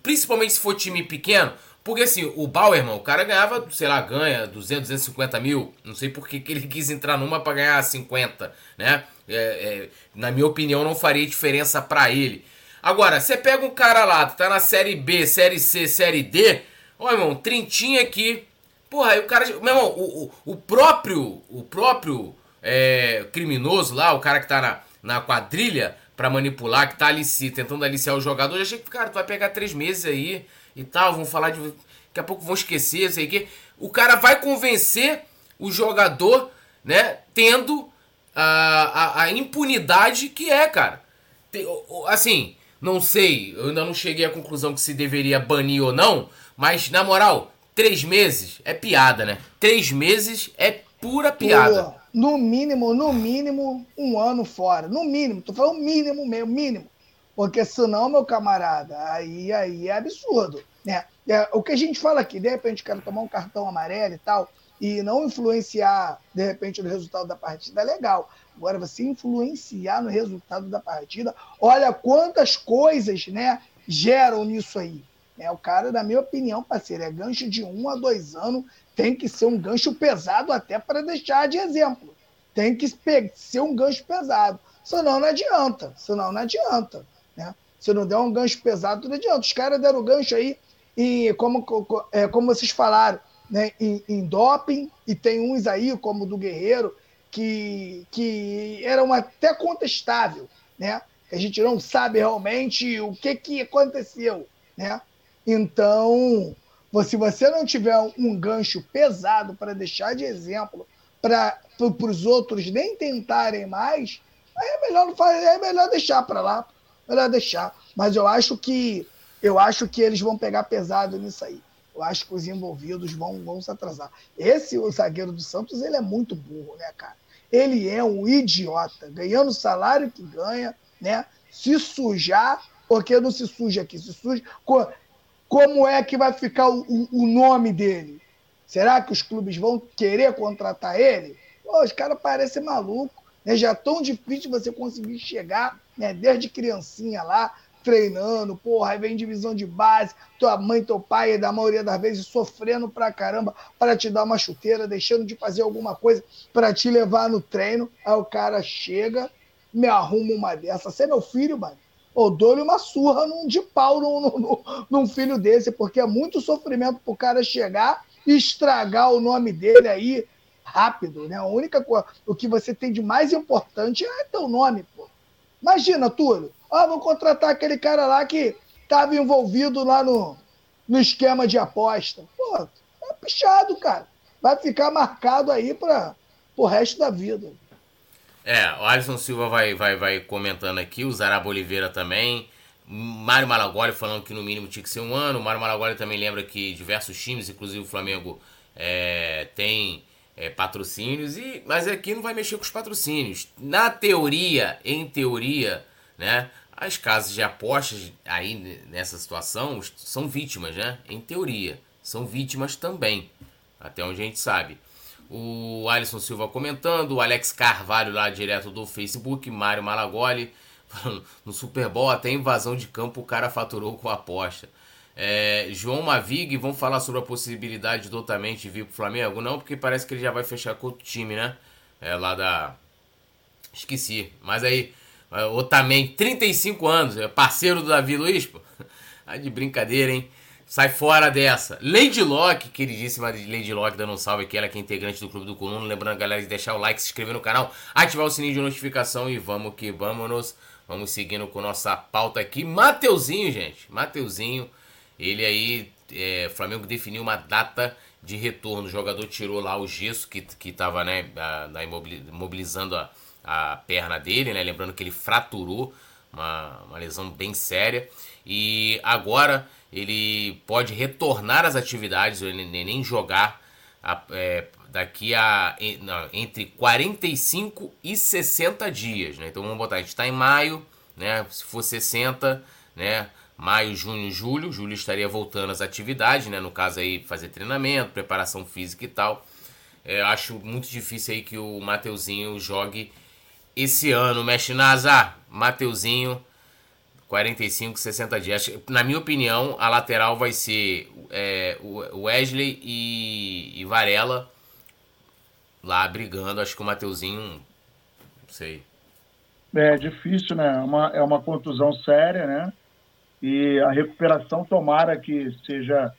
S1: principalmente se for time pequeno. Porque assim, o Bauerman, o cara ganhava, sei lá, ganha 200, 250 mil. Não sei por que, que ele quis entrar numa para ganhar 50, né? É, é, na minha opinião, não faria diferença para ele. Agora, você pega um cara lá, tá na série B, série C, série D. Ó, irmão, trintinha aqui. Porra, aí o cara. Meu irmão, o, o, o próprio. O próprio é, criminoso lá, o cara que tá na, na quadrilha para manipular, que tá ali se tentando aliciar o jogador, já achei que, cara, tu vai pegar três meses aí e tal, vão falar de. Daqui a pouco vão esquecer, sei que. O cara vai convencer o jogador, né, tendo a, a, a impunidade que é, cara. Tem, assim, não sei, eu ainda não cheguei à conclusão que se deveria banir ou não, mas na moral, três meses é piada, né? Três meses é pura piada.
S3: No mínimo, no mínimo, um ano fora. No mínimo, tô falando mínimo mesmo, mínimo. Porque senão, meu camarada, aí, aí é absurdo. Né? É, o que a gente fala aqui, de repente, quero tomar um cartão amarelo e tal, e não influenciar, de repente, no resultado da partida, é legal. Agora, você influenciar no resultado da partida, olha quantas coisas né, geram nisso aí. É, o cara, na minha opinião, parceiro, é gancho de um a dois anos, tem que ser um gancho pesado até para deixar de exemplo. Tem que ser um gancho pesado. Senão não adianta. Senão não adianta. Né? Se não der um gancho pesado, não adianta. Os caras deram gancho aí, e como, é, como vocês falaram, né, em, em doping, e tem uns aí, como o do Guerreiro, que, que eram até contestável, né? A gente não sabe realmente o que, que aconteceu, né? Então, se você não tiver um gancho pesado para deixar de exemplo para os outros nem tentarem mais, é melhor não fazer, é melhor deixar para lá, melhor deixar. Mas eu acho que eu acho que eles vão pegar pesado nisso aí. Eu acho que os envolvidos vão, vão se atrasar. Esse o zagueiro do Santos, ele é muito burro, né, cara? Ele é um idiota, ganhando o salário que ganha, né? Se sujar, porque não se suja aqui, se suja. Como é que vai ficar o, o nome dele? Será que os clubes vão querer contratar ele? Pô, os caras parecem malucos. Né? Já é tão difícil você conseguir chegar, né? desde criancinha lá, treinando, porra, aí vem divisão de base, tua mãe, teu pai, da maioria das vezes, sofrendo pra caramba para te dar uma chuteira, deixando de fazer alguma coisa para te levar no treino. Aí o cara chega, me arruma uma dessa. Você é meu filho, mano. Ou dou-lhe uma surra num, de pau num, num, num filho desse, porque é muito sofrimento pro cara chegar e estragar o nome dele aí rápido, né? A única coisa, o que você tem de mais importante é teu nome, pô. Imagina, Túlio, ah, vou contratar aquele cara lá que estava envolvido lá no, no esquema de aposta. Pô, é pichado, cara. Vai ficar marcado aí para o resto da vida.
S1: É, o Alisson Silva vai, vai, vai comentando aqui, o Zaraba Oliveira também. Mário Malagoli falando que no mínimo tinha que ser um ano. O Mário Malagoli também lembra que diversos times, inclusive o Flamengo, é, tem é, patrocínios, e mas aqui não vai mexer com os patrocínios. Na teoria, em teoria, né, as casas de apostas aí nessa situação são vítimas, né? Em teoria, são vítimas também, até onde a gente sabe. O Alisson Silva comentando, o Alex Carvalho lá direto do Facebook, Mário Malagoli falando, no Super Bowl até invasão de campo o cara faturou com aposta. É, João Mavig, vão falar sobre a possibilidade do Otamendi vir pro Flamengo? Não, porque parece que ele já vai fechar com outro time, né? É lá da. Esqueci. Mas aí, é, Otamendi, 35 anos, é parceiro do Davi Luiz, pô. Ai de brincadeira, hein? Sai fora dessa. Lady Locke, queridíssima Lady Locke, dando um salve aqui, ela que é integrante do Clube do Coluno. Lembrando, galera, de deixar o like, se inscrever no canal, ativar o sininho de notificação e vamos que vamos. Vamos seguindo com nossa pauta aqui. Mateuzinho, gente. Mateuzinho ele aí, é, Flamengo definiu uma data de retorno. O jogador tirou lá o gesso que, que tava, né, a, imobilizando a, a perna dele, né? Lembrando que ele fraturou, uma, uma lesão bem séria. E agora ele pode retornar às atividades, ele nem jogar a, é, daqui a não, entre 45 e 60 dias, né? Então vamos botar, a gente está em maio, né? Se for 60, né? maio, junho, julho. Julho estaria voltando às atividades, né? No caso aí, fazer treinamento, preparação física e tal. É, acho muito difícil aí que o Mateuzinho jogue esse ano. Mexe na azar. Mateuzinho, 45, 60 dias. Na minha opinião, a lateral vai ser é, Wesley e, e Varela lá brigando. Acho que o Mateuzinho, não sei.
S2: É difícil, né? É uma, é uma contusão séria, né? e a recuperação tomara que seja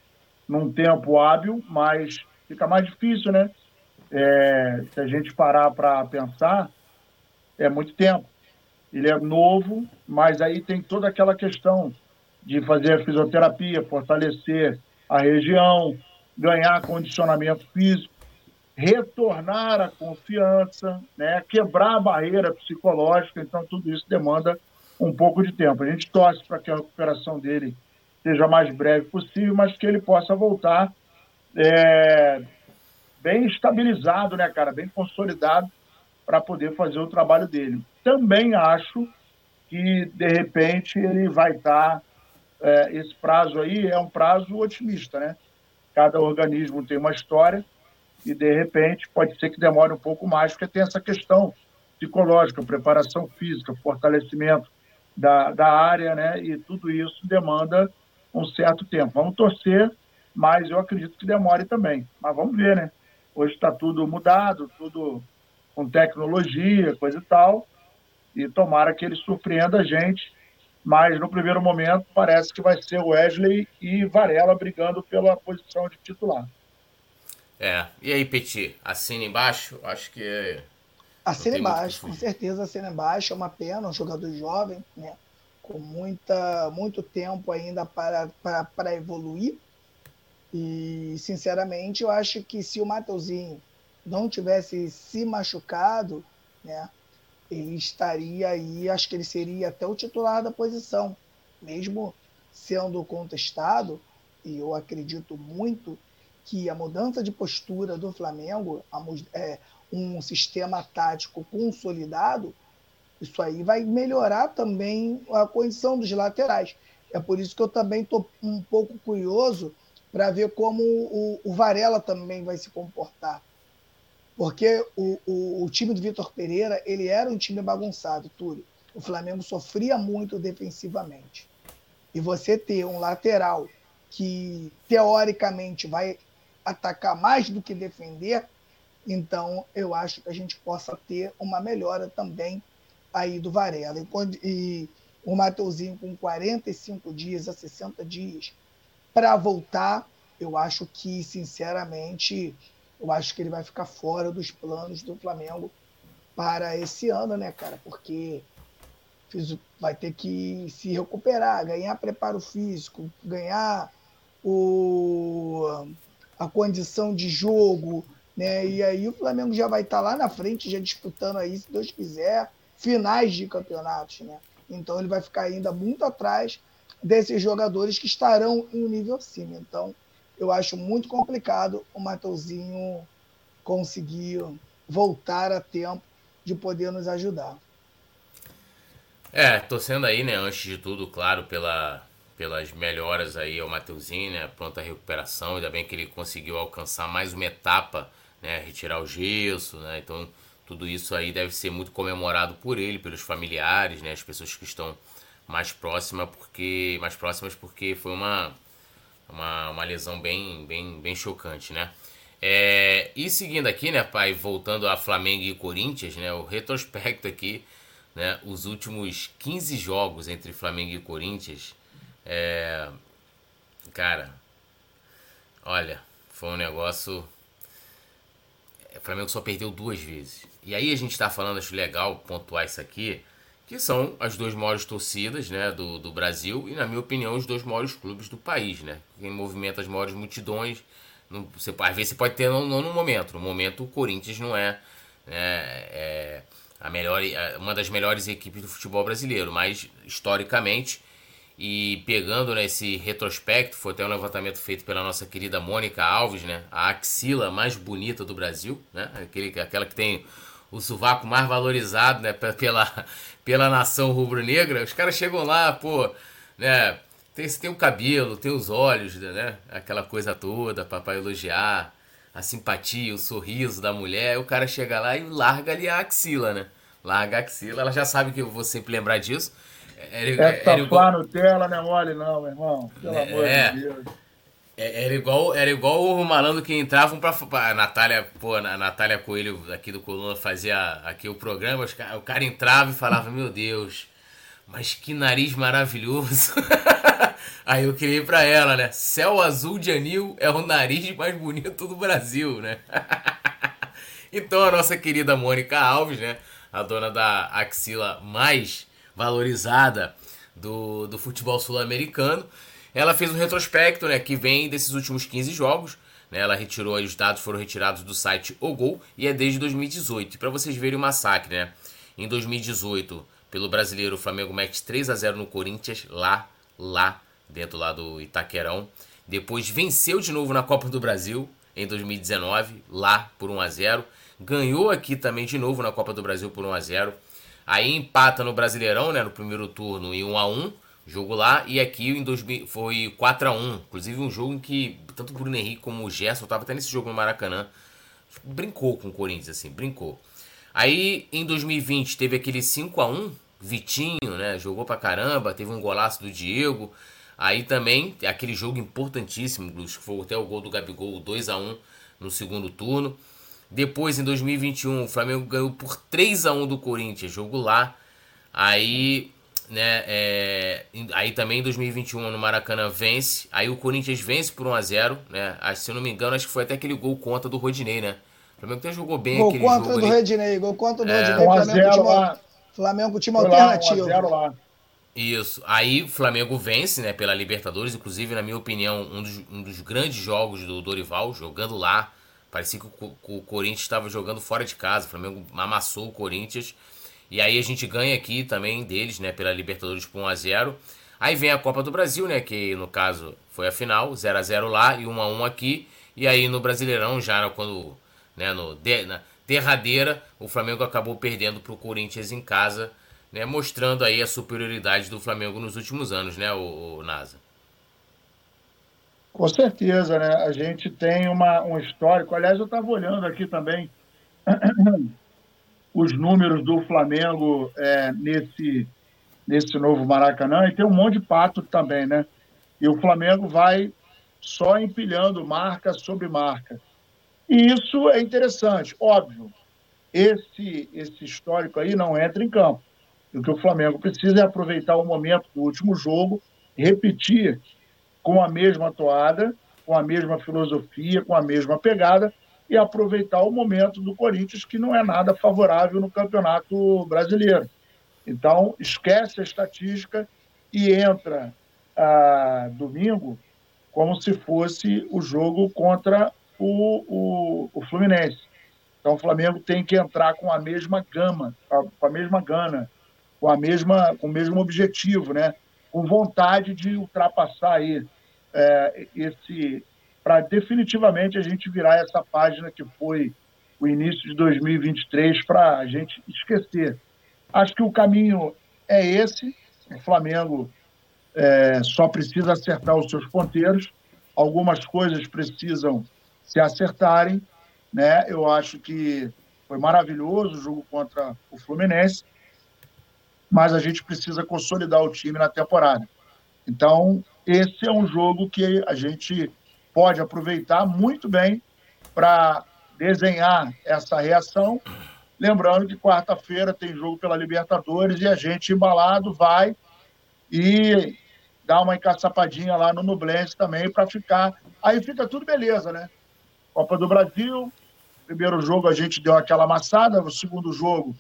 S2: num tempo hábil, mas fica mais difícil, né? É, se a gente parar para pensar, é muito tempo. Ele é novo, mas aí tem toda aquela questão de fazer a fisioterapia, fortalecer a região, ganhar condicionamento físico, retornar a confiança, né? quebrar a barreira psicológica. Então, tudo isso demanda um pouco de tempo. A gente torce para que a recuperação dele seja mais breve possível, mas que ele possa voltar é, bem estabilizado, né, cara? Bem consolidado para poder fazer o trabalho dele. Também acho que, de repente, ele vai estar. Tá, é, esse prazo aí é um prazo otimista, né? Cada organismo tem uma história e, de repente, pode ser que demore um pouco mais, porque tem essa questão psicológica, preparação física, fortalecimento da, da área, né? E tudo isso demanda um certo tempo. Vamos torcer, mas eu acredito que demore também. Mas vamos ver, né? Hoje está tudo mudado, tudo com tecnologia, coisa e tal. E tomara que ele surpreenda a gente. Mas no primeiro momento parece que vai ser Wesley e Varela brigando pela posição de titular.
S1: É. E aí, Petit, assina embaixo? Acho que
S3: Assina embaixo, com certeza assina embaixo. É uma pena, um jogador jovem, né? com muita, muito tempo ainda para, para, para evoluir. E, sinceramente, eu acho que se o Mateuzinho não tivesse se machucado, né, ele estaria aí, acho que ele seria até o titular da posição, mesmo sendo contestado, e eu acredito muito que a mudança de postura do Flamengo, a, é, um sistema tático consolidado, isso aí vai melhorar também a condição dos laterais. É por isso que eu também estou um pouco curioso para ver como o, o, Varela também vai se comportar. Porque o, o, o time do Vitor Pereira ele era um time bagunçado, Túlio. O Flamengo sofria muito defensivamente. E você ter um lateral que, teoricamente, vai atacar mais do que defender, então eu acho que a gente possa ter uma melhora também aí do Varela. E, e o Mateuzinho com 45 dias a 60 dias para voltar, eu acho que, sinceramente, eu acho que ele vai ficar fora dos planos do Flamengo para esse ano, né, cara? Porque vai ter que se recuperar, ganhar preparo físico, ganhar o, a condição de jogo, né? E aí o Flamengo já vai estar lá na frente, já disputando aí, se Deus quiser, finais de campeonatos, né? Então ele vai ficar ainda muito atrás desses jogadores que estarão em um nível acima. Então eu acho muito complicado o Mateuzinho conseguir voltar a tempo de poder nos ajudar.
S1: É, torcendo aí, né, antes de tudo, claro, pela, pelas melhoras aí ao Mateuzinho, né, pronta recuperação, ainda bem que ele conseguiu alcançar mais uma etapa, né, retirar o gesso, né, então tudo isso aí deve ser muito comemorado por ele, pelos familiares, né, as pessoas que estão mais próximas, porque mais próximas porque foi uma uma, uma lesão bem bem bem chocante, né? É, e seguindo aqui, né, pai, voltando a Flamengo e Corinthians, né, o retrospecto aqui, né, os últimos 15 jogos entre Flamengo e Corinthians, é, cara, olha, foi um negócio o Flamengo só perdeu duas vezes. E aí a gente está falando, acho legal pontuar isso aqui, que são as duas maiores torcidas né, do, do Brasil e, na minha opinião, os dois maiores clubes do país, né? Quem movimenta as maiores multidões. Não, você, às vezes você pode ter não, não no momento. No momento o Corinthians não é, né, é a melhor, uma das melhores equipes do futebol brasileiro, mas historicamente e pegando nesse né, retrospecto, foi até um levantamento feito pela nossa querida Mônica Alves, né? A axila mais bonita do Brasil, né? Aquele, aquela que tem o sovaco mais valorizado, né? Pela, pela nação rubro-negra. Os caras chegam lá, pô, né? Tem, tem o cabelo, tem os olhos, né? Aquela coisa toda para elogiar. A simpatia, o sorriso da mulher. o cara chega lá e larga ali a axila, né? Larga a axila. Ela já sabe que eu vou sempre lembrar disso
S2: é não é mole não, meu irmão. Pelo é, amor
S1: de Deus. É, era igual, era igual o malandro que entravam pra, pra Natália, pô, a Natália Coelho aqui do Coluna fazia aqui o programa, o cara entrava e falava, meu Deus, mas que nariz maravilhoso. Aí eu criei pra ela, né? Céu azul de anil é o nariz mais bonito do Brasil, né? então a nossa querida Mônica Alves, né? A dona da axila mais valorizada do, do futebol sul-americano. Ela fez um retrospecto, né, que vem desses últimos 15 jogos. Né, ela retirou, os dados foram retirados do site O Gol e é desde 2018. Para vocês verem o massacre, né? Em 2018, pelo brasileiro, o Flamengo mete 3 a 0 no Corinthians, lá, lá, dentro lá do Itaquerão. Depois venceu de novo na Copa do Brasil em 2019, lá por 1 a 0. Ganhou aqui também de novo na Copa do Brasil por 1 a 0. Aí empata no Brasileirão, né, no primeiro turno em 1 a 1 jogo lá, e aqui em 2000, foi 4 a 1 inclusive um jogo em que tanto o Bruno Henrique como o Gerson, tava até nesse jogo no Maracanã, brincou com o Corinthians, assim, brincou. Aí em 2020 teve aquele 5 a 1 Vitinho, né, jogou pra caramba, teve um golaço do Diego, aí também aquele jogo importantíssimo, que foi até o gol do Gabigol, 2 a 1 no segundo turno. Depois, em 2021, o Flamengo ganhou por 3 a 1 do Corinthians, jogo lá. Aí, né, é, aí também em 2021 no Maracanã vence. Aí o Corinthians vence por 1 a 0 né? Se eu não me engano, acho que foi até aquele gol contra do Rodinei, né? O Flamengo até jogou bem
S3: gol
S1: aquele
S3: contra
S1: jogo.
S3: do Rodinei, gol contra do é. Rodinei. Flamengo, time, Flamengo time alternativo.
S1: Isso. Aí o Flamengo vence, né, pela Libertadores. Inclusive, na minha opinião, um dos, um dos grandes jogos do Dorival, jogando lá. Parecia que o, o Corinthians estava jogando fora de casa. O Flamengo amassou o Corinthians. E aí a gente ganha aqui também deles, né, pela Libertadores por 1x0. Aí vem a Copa do Brasil, né, que no caso foi a final, 0x0 lá e 1x1 aqui. E aí no Brasileirão, já quando, né, no, na derradeira, o Flamengo acabou perdendo para o Corinthians em casa né, mostrando aí a superioridade do Flamengo nos últimos anos, né, o, o NASA?
S2: Com certeza, né? A gente tem uma, um histórico. Aliás, eu estava olhando aqui também os números do Flamengo é, nesse, nesse novo Maracanã, e tem um monte de pato também, né? E o Flamengo vai só empilhando marca sobre marca. E isso é interessante, óbvio. Esse, esse histórico aí não entra em campo. O que o Flamengo precisa é aproveitar o momento do último jogo, repetir com a mesma toada, com a mesma filosofia, com a mesma pegada e aproveitar o momento do Corinthians, que não é nada favorável no Campeonato Brasileiro. Então, esquece a estatística e entra ah, domingo como se fosse o jogo contra o, o, o, Fluminense. Então, o Flamengo tem que entrar com a mesma gama, com a mesma gana, com a mesma, com o mesmo objetivo, né? Com vontade de ultrapassar aí é, esse, para definitivamente a gente virar essa página que foi o início de 2023 para a gente esquecer. Acho que o caminho é esse. O Flamengo é, só precisa acertar os seus ponteiros. Algumas coisas precisam se acertarem. Né? Eu acho que foi maravilhoso o jogo contra o Fluminense mas a gente precisa consolidar o time na temporada. Então, esse é um jogo que a gente pode aproveitar muito bem para desenhar essa reação. Lembrando que quarta-feira tem jogo pela Libertadores e a gente embalado vai e dá uma encaçapadinha lá no Nublense também para ficar. Aí fica tudo beleza, né? Copa do Brasil, primeiro jogo a gente deu aquela amassada, o segundo jogo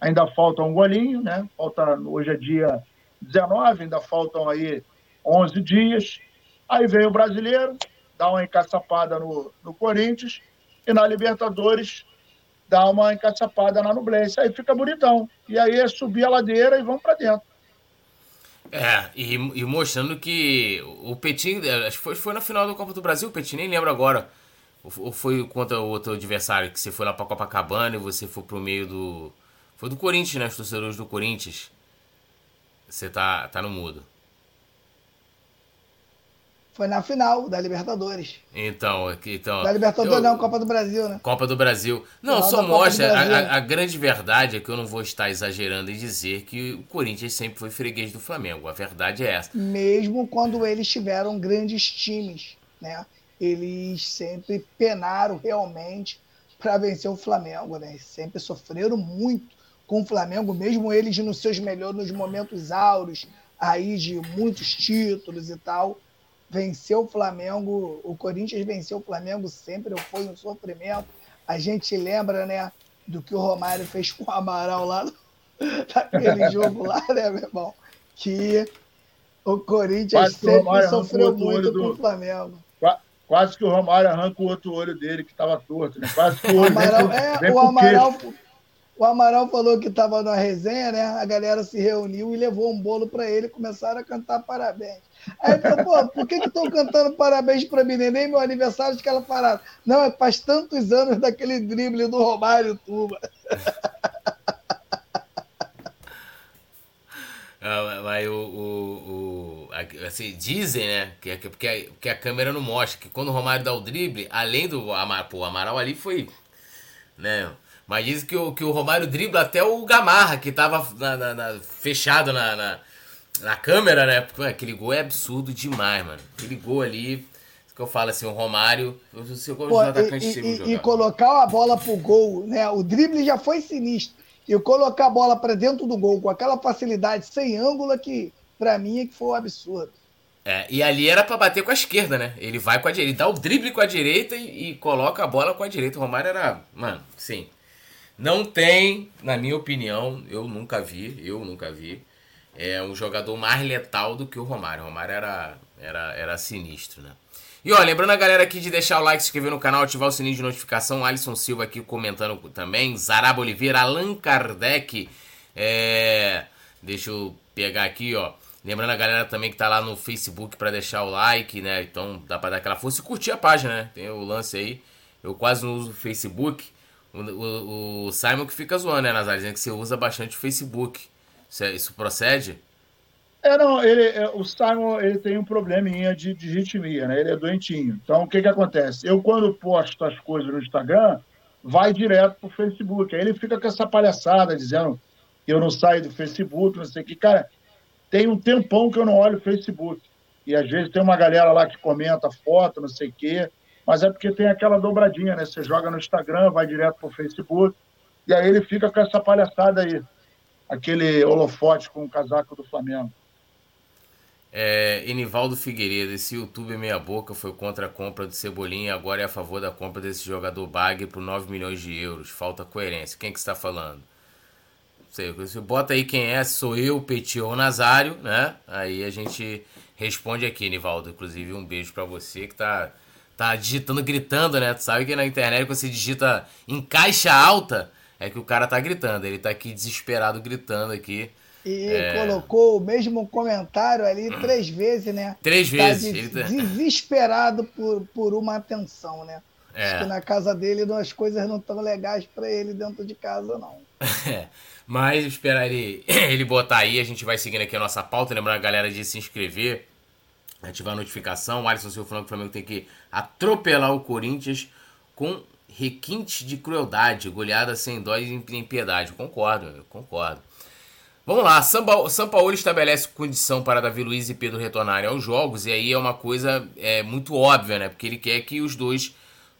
S2: ainda falta um golinho, né? Falta, hoje é dia 19, ainda faltam aí 11 dias. Aí vem o brasileiro, dá uma encaçapada no, no Corinthians, e na Libertadores dá uma encaçapada na Nublense. Aí fica bonitão. E aí é subir a ladeira e vamos para dentro.
S1: É, e, e, mostrando que o Petinho, é, acho que foi, foi na final do Copa do Brasil, o Petinho nem lembro agora. Ou foi contra o outro adversário que você foi lá para Copacabana e você foi pro meio do, foi do Corinthians, né? Os torcedores do Corinthians. Você tá, tá no mudo.
S3: Foi na final da Libertadores.
S1: Então, então.
S3: Da Libertadores eu, não, Copa do Brasil, né?
S1: Copa do Brasil. Não, final só mostra. A, a, a, grande verdade é que eu não vou estar exagerando em dizer que o Corinthians sempre foi freguês do Flamengo. A verdade é essa.
S3: Mesmo quando eles tiveram grandes times, né? Eles sempre penaram realmente para vencer o Flamengo, né? Sempre sofreram muito com o Flamengo, mesmo eles nos seus melhores, nos momentos áureos, aí de muitos títulos e tal. Venceu o Flamengo, o Corinthians venceu o Flamengo sempre, foi um sofrimento. A gente lembra, né, do que o Romário fez com o Amaral lá naquele jogo lá, né, meu irmão? Que o Corinthians Quase sempre sofreu muito com o Flamengo.
S2: Quase que o Romário arranca o outro olho dele, que estava torto, né? Quase que o olho
S3: Amaral, vem, é, vem o Amaral, o Amaral falou que estava na resenha, né? A galera se reuniu e levou um bolo para ele e começaram a cantar parabéns. Aí ele falou, pô, por que estão cantando parabéns para mim? Nem meu aniversário de aquela parada. Não, é faz tantos anos daquele drible do Romário Tuba.
S1: Ah, mas o, o, o, assim, dizem, né? Que, que, porque, a, que a câmera não mostra que quando o Romário dá o drible, além do Amaral, pô, Amaral ali foi. Né? Mas diz que o, que o Romário dribla até o Gamarra, que tava na, na, na, fechado na, na, câmera, né? Porque aquele gol é absurdo demais, mano. Aquele gol ali, que eu falo assim, o Romário, eu
S3: Pô, atacante e, e, e colocar a bola pro gol, né? O drible já foi sinistro. E colocar a bola para dentro do gol com aquela facilidade, sem ângulo, que para mim é que foi um absurdo.
S1: É, e ali era para bater com a esquerda, né? Ele vai com a direita, ele dá o drible com a direita e, e coloca a bola com a direita. O Romário era, mano, sim, não tem, na minha opinião, eu nunca vi, eu nunca vi, é um jogador mais letal do que o Romário. O Romário era, era, era sinistro, né? E ó, lembrando a galera aqui de deixar o like, se inscrever no canal, ativar o sininho de notificação. Alisson Silva aqui comentando também. Zaraba Oliveira, Allan Kardec. É... Deixa eu pegar aqui, ó. Lembrando a galera também que tá lá no Facebook para deixar o like, né? Então dá pra dar aquela força e curtir a página, né? Tem o lance aí. Eu quase não uso o Facebook. O, o, o Simon que fica zoando, né, Nazário? Dizendo que você usa bastante o Facebook. Isso, procede?
S2: É, não, ele, é, o Simon ele tem um probleminha de, de ritmia, né? Ele é doentinho. Então, o que que acontece? Eu, quando posto as coisas no Instagram, vai direto pro Facebook. Aí ele fica com essa palhaçada, dizendo que eu não saio do Facebook, não sei o que. Cara, tem um tempão que eu não olho o Facebook. E às vezes tem uma galera lá que comenta foto, não sei o quê, mas é porque tem aquela dobradinha, né? Você joga no Instagram, vai direto pro Facebook, e aí ele fica com essa palhaçada aí. Aquele holofote com o casaco do Flamengo.
S1: É, Enivaldo Figueiredo, esse YouTube meia boca foi contra a compra do Cebolinha agora é a favor da compra desse jogador Bag por 9 milhões de euros. Falta coerência. Quem que está falando? Sei, você bota aí quem é, sou eu, Petit ou Nazário, né? Aí a gente responde aqui, Nivaldo. Inclusive, um beijo para você que tá, tá digitando, gritando, né? Tu sabe que na internet quando você digita em caixa alta, é que o cara tá gritando. Ele tá aqui desesperado gritando aqui.
S3: E é... colocou o mesmo comentário ali três vezes, né?
S1: Três
S3: tá
S1: vezes.
S3: De, tá... Desesperado por, por uma atenção, né? É. Acho que na casa dele as coisas não estão legais para ele dentro de casa, não.
S1: É. Mas esperar ele, ele botar aí, a gente vai seguindo aqui a nossa pauta. Lembrando a galera de se inscrever, ativar a notificação. O Alisson Silva falando que o Flamengo tem que atropelar o Corinthians com requinte de crueldade, goleada sem dó e piedade. Concordo, concordo. Vamos lá, São Paulo estabelece condição para Davi Luiz e Pedro retornarem aos jogos, e aí é uma coisa é, muito óbvia, né? Porque ele quer que os dois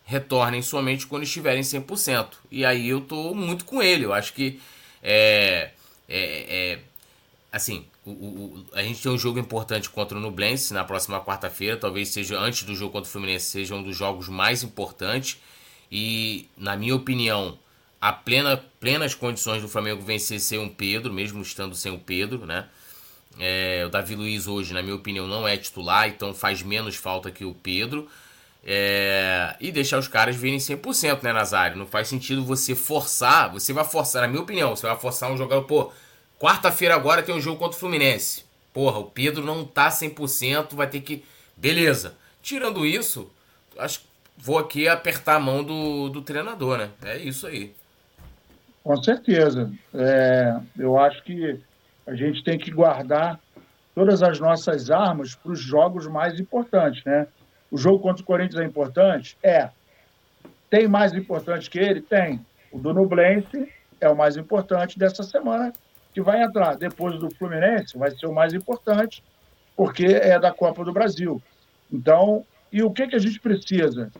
S1: retornem somente quando estiverem 100%. E aí eu tô muito com ele, eu acho que é, é, é assim, o, o, a gente tem um jogo importante contra o Nublense na próxima quarta-feira, talvez seja antes do jogo contra o Fluminense, seja um dos jogos mais importantes. E, na minha opinião, a plena, plenas condições do Flamengo vencer sem um Pedro, mesmo estando sem o Pedro, né? É, o Davi Luiz hoje, na minha opinião, não é titular, então faz menos falta que o Pedro. É, e deixar os caras virem 100%, né, Nazário? Não faz sentido você forçar, você vai forçar, na minha opinião, você vai forçar um jogador, pô, quarta-feira agora tem um jogo contra o Fluminense. Porra, o Pedro não tá 100%, vai ter que. Beleza. Tirando isso, acho vou aqui apertar a mão do, do treinador, né? É isso aí.
S2: Com certeza. É, eu acho que a gente tem que guardar todas as nossas armas para os jogos mais importantes, né? O jogo contra o Corinthians é importante? É. Tem mais importante que ele? Tem. O do Nublense é o mais importante dessa semana que vai entrar. Depois do Fluminense vai ser o mais importante, porque é da Copa do Brasil. Então, e o que, que a gente precisa?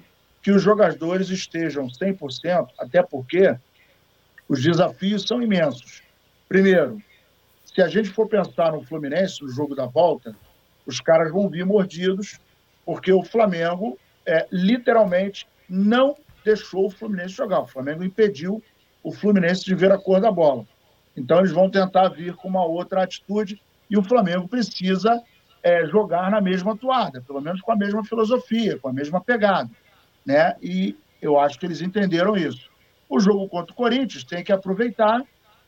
S2: Que os jogadores estejam 100%, até porque os desafios são imensos. Primeiro, se a gente for pensar no Fluminense, no jogo da volta, os caras vão vir mordidos porque o Flamengo é, literalmente não deixou o Fluminense jogar. O Flamengo impediu o Fluminense de ver a cor da bola. Então eles vão tentar vir com uma outra atitude e o Flamengo precisa é, jogar na mesma toada, pelo menos com a mesma filosofia, com a mesma pegada, né? E eu acho que eles entenderam isso. O jogo contra o Corinthians tem que aproveitar,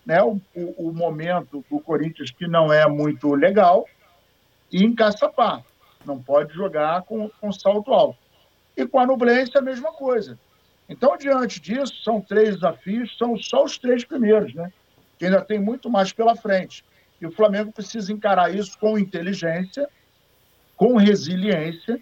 S2: né? O, o, o momento do Corinthians que não é muito legal e encaçapar. Não pode jogar com, com salto alto. E com a Nublense a mesma coisa. Então, diante disso, são três desafios, são só os três primeiros, né? Que ainda tem muito mais pela frente. E o Flamengo precisa encarar isso com inteligência, com resiliência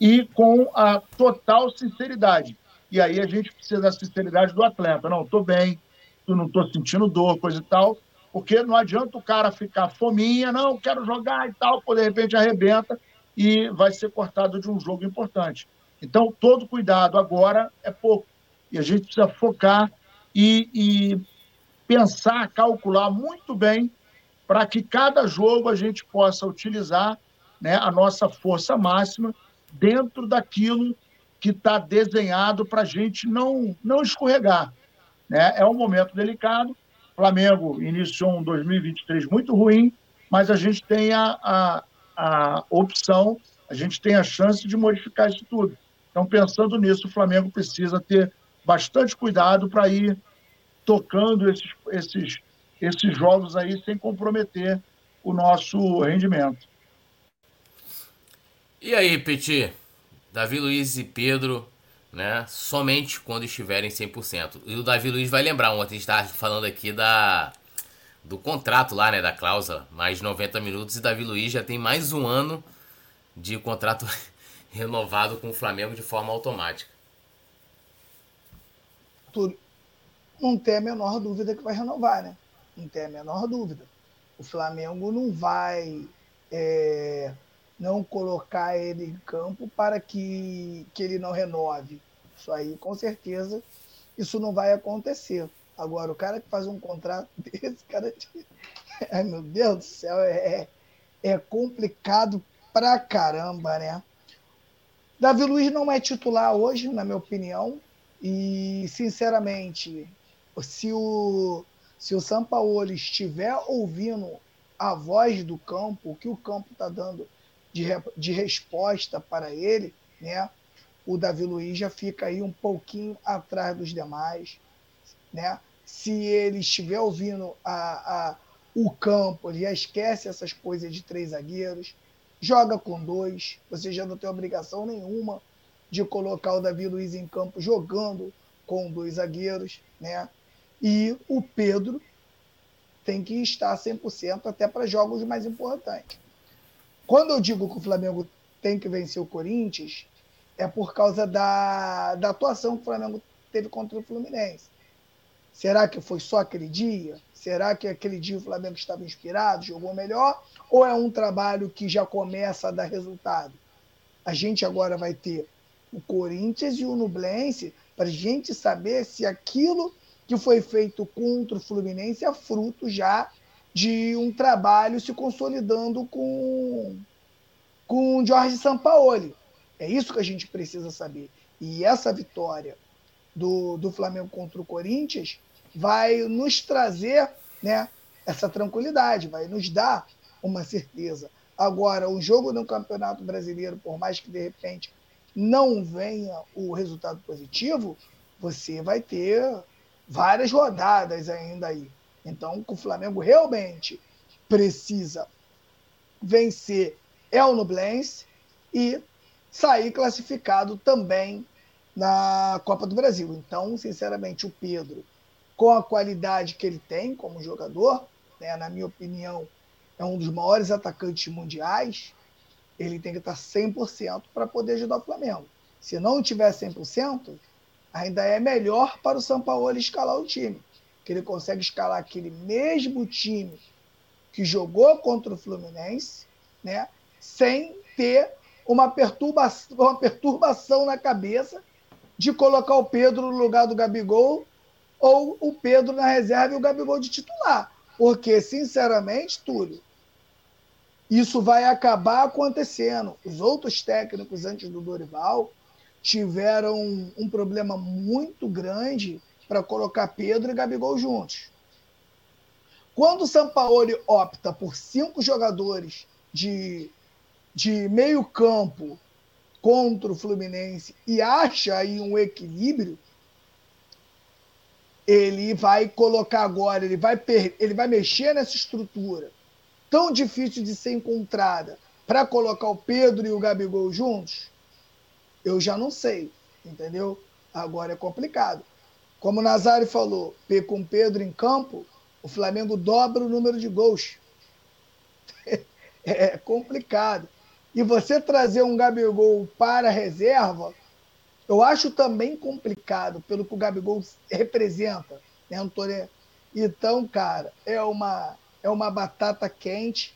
S2: e com a total sinceridade. E aí a gente precisa da sinceridade do atleta. Não, estou bem, não estou sentindo dor, coisa e tal, porque não adianta o cara ficar fominha, não, quero jogar e tal, pô, de repente arrebenta e vai ser cortado de um jogo importante. Então, todo cuidado agora é pouco. E a gente precisa focar e, e pensar, calcular muito bem para que cada jogo a gente possa utilizar né, a nossa força máxima dentro daquilo que está desenhado para a gente não, não escorregar. Né? É um momento delicado. O Flamengo iniciou um 2023 muito ruim, mas a gente tem a, a, a opção, a gente tem a chance de modificar isso tudo. Então, pensando nisso, o Flamengo precisa ter bastante cuidado para ir tocando esses, esses, esses jogos aí sem comprometer o nosso rendimento.
S1: E aí, Petit? Davi Luiz e Pedro, né? Somente quando estiverem 100%. E o Davi Luiz vai lembrar, ontem a gente estava falando aqui da do contrato lá, né, da cláusula, mais 90 minutos e Davi Luiz já tem mais um ano de contrato renovado com o Flamengo de forma automática.
S3: Não tem a menor dúvida que vai renovar, né? Não tem a menor dúvida. O Flamengo não vai é, não colocar ele em campo para que, que ele não renove. Isso aí, com certeza, isso não vai acontecer. Agora, o cara que faz um contrato desse, cara. Ai, meu Deus do céu, é, é complicado pra caramba, né? Davi Luiz não é titular hoje, na minha opinião. E, sinceramente, se o, se o Sampaoli estiver ouvindo a voz do campo, o que o campo está dando de, de resposta para ele, né? O Davi Luiz já fica aí um pouquinho atrás dos demais, né? se ele estiver ouvindo a, a, o campo, ele já esquece essas coisas de três zagueiros, joga com dois, você já não tem obrigação nenhuma de colocar o Davi Luiz em campo jogando com dois zagueiros, né? E o Pedro tem que estar 100% até para jogos mais importantes. Quando eu digo que o Flamengo tem que vencer o Corinthians, é por causa da, da atuação que o Flamengo teve contra o Fluminense. Será que foi só aquele dia? Será que aquele dia o Flamengo estava inspirado, jogou melhor? Ou é um trabalho que já começa a dar resultado? A gente agora vai ter o Corinthians e o Nublense para a gente saber se aquilo que foi feito contra o Fluminense é fruto já de um trabalho se consolidando com, com o Jorge Sampaoli. É isso que a gente precisa saber. E essa vitória do, do Flamengo contra o Corinthians vai nos trazer né, essa tranquilidade, vai nos dar uma certeza. Agora, o jogo no Campeonato Brasileiro, por mais que de repente não venha o resultado positivo, você vai ter várias rodadas ainda aí. Então, o Flamengo realmente precisa vencer El Nublense e sair classificado também na Copa do Brasil. Então, sinceramente, o Pedro, com a qualidade que ele tem como jogador, né, na minha opinião, é um dos maiores atacantes mundiais, ele tem que estar 100% para poder ajudar o Flamengo. Se não tiver 100%, ainda é melhor para o São Paulo escalar o time, que ele consegue escalar aquele mesmo time que jogou contra o Fluminense, né, sem ter uma uma perturbação na cabeça de colocar o Pedro no lugar do Gabigol ou o Pedro na reserva e o Gabigol de titular. Porque, sinceramente, Túlio, isso vai acabar acontecendo. Os outros técnicos antes do Dorival tiveram um problema muito grande para colocar Pedro e Gabigol juntos. Quando o Sampaoli opta por cinco jogadores de, de meio campo contra o Fluminense e acha aí um equilíbrio, ele vai colocar agora, ele vai, ele vai mexer nessa estrutura tão difícil de ser encontrada para colocar o Pedro e o Gabigol juntos? Eu já não sei, entendeu? Agora é complicado. Como o Nazário falou, com Pedro em campo, o Flamengo dobra o número de gols. é complicado. E você trazer um Gabigol para a reserva, eu acho também complicado pelo que o Gabigol representa, né, Antônio? Então, cara, é uma, é uma batata quente,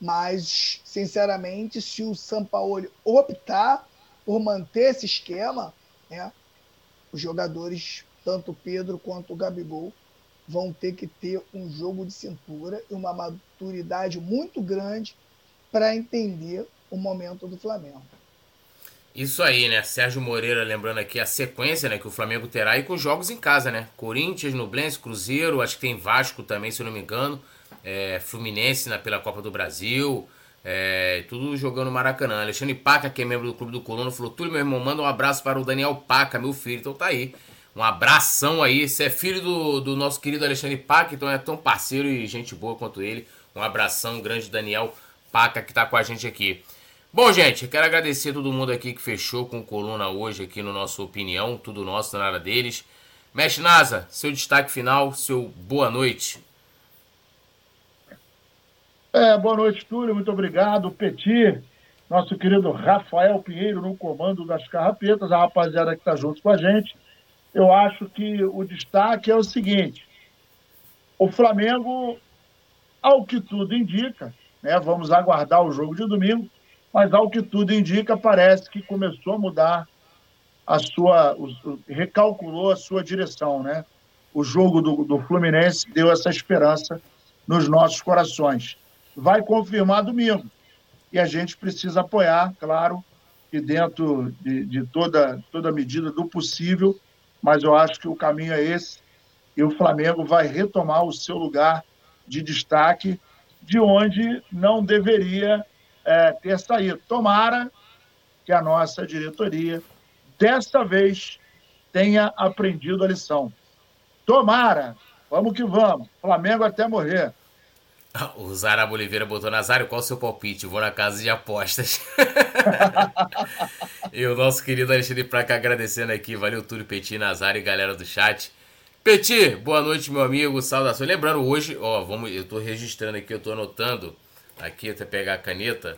S3: mas, sinceramente, se o Sampaoli optar por manter esse esquema, né, os jogadores, tanto Pedro quanto o Gabigol, vão ter que ter um jogo de cintura e uma maturidade muito grande para entender o momento do Flamengo.
S1: Isso aí, né? Sérgio Moreira lembrando aqui a sequência né, que o Flamengo terá e com jogos em casa, né? Corinthians, Nublense, Cruzeiro, acho que tem Vasco também, se eu não me engano. é, Fluminense na, pela Copa do Brasil. É, tudo jogando Maracanã. Alexandre Paca, que é membro do Clube do Coluna, falou: Túlio, meu irmão, manda um abraço para o Daniel Paca, meu filho. Então tá aí. Um abração aí. Você é filho do, do nosso querido Alexandre Paca, então é tão parceiro e gente boa quanto ele. Um abração grande, Daniel Paca, que tá com a gente aqui. Bom, gente, quero agradecer a todo mundo aqui que fechou com Coluna hoje aqui no nosso Opinião, tudo nosso, nada deles. Mestre Nasa, seu destaque final, seu boa noite.
S2: É, boa noite, Túlio, muito obrigado. Petit, nosso querido Rafael Pinheiro no comando das carrapetas, a rapaziada que está junto com a gente. Eu acho que o destaque é o seguinte: o Flamengo, ao que tudo indica, né, vamos aguardar o jogo de domingo, mas ao que tudo indica, parece que começou a mudar a sua, recalculou a sua direção, né? O jogo do, do Fluminense deu essa esperança nos nossos corações. Vai confirmar domingo. E a gente precisa apoiar, claro, e dentro de, de toda, toda medida do possível, mas eu acho que o caminho é esse, e o Flamengo vai retomar o seu lugar de destaque, de onde não deveria é, ter saído. Tomara que a nossa diretoria, desta vez, tenha aprendido a lição. Tomara, vamos que vamos, Flamengo até morrer.
S1: O Zara Oliveira botou Nazário, qual o seu palpite? Vou na casa de apostas. e o nosso querido Alexandre Praca agradecendo aqui. Valeu, Túlio Petit, Nazário e galera do chat. Petit, boa noite, meu amigo. Saudações. Lembrando, hoje, ó, vamos, eu tô registrando aqui, eu tô anotando aqui até pegar a caneta,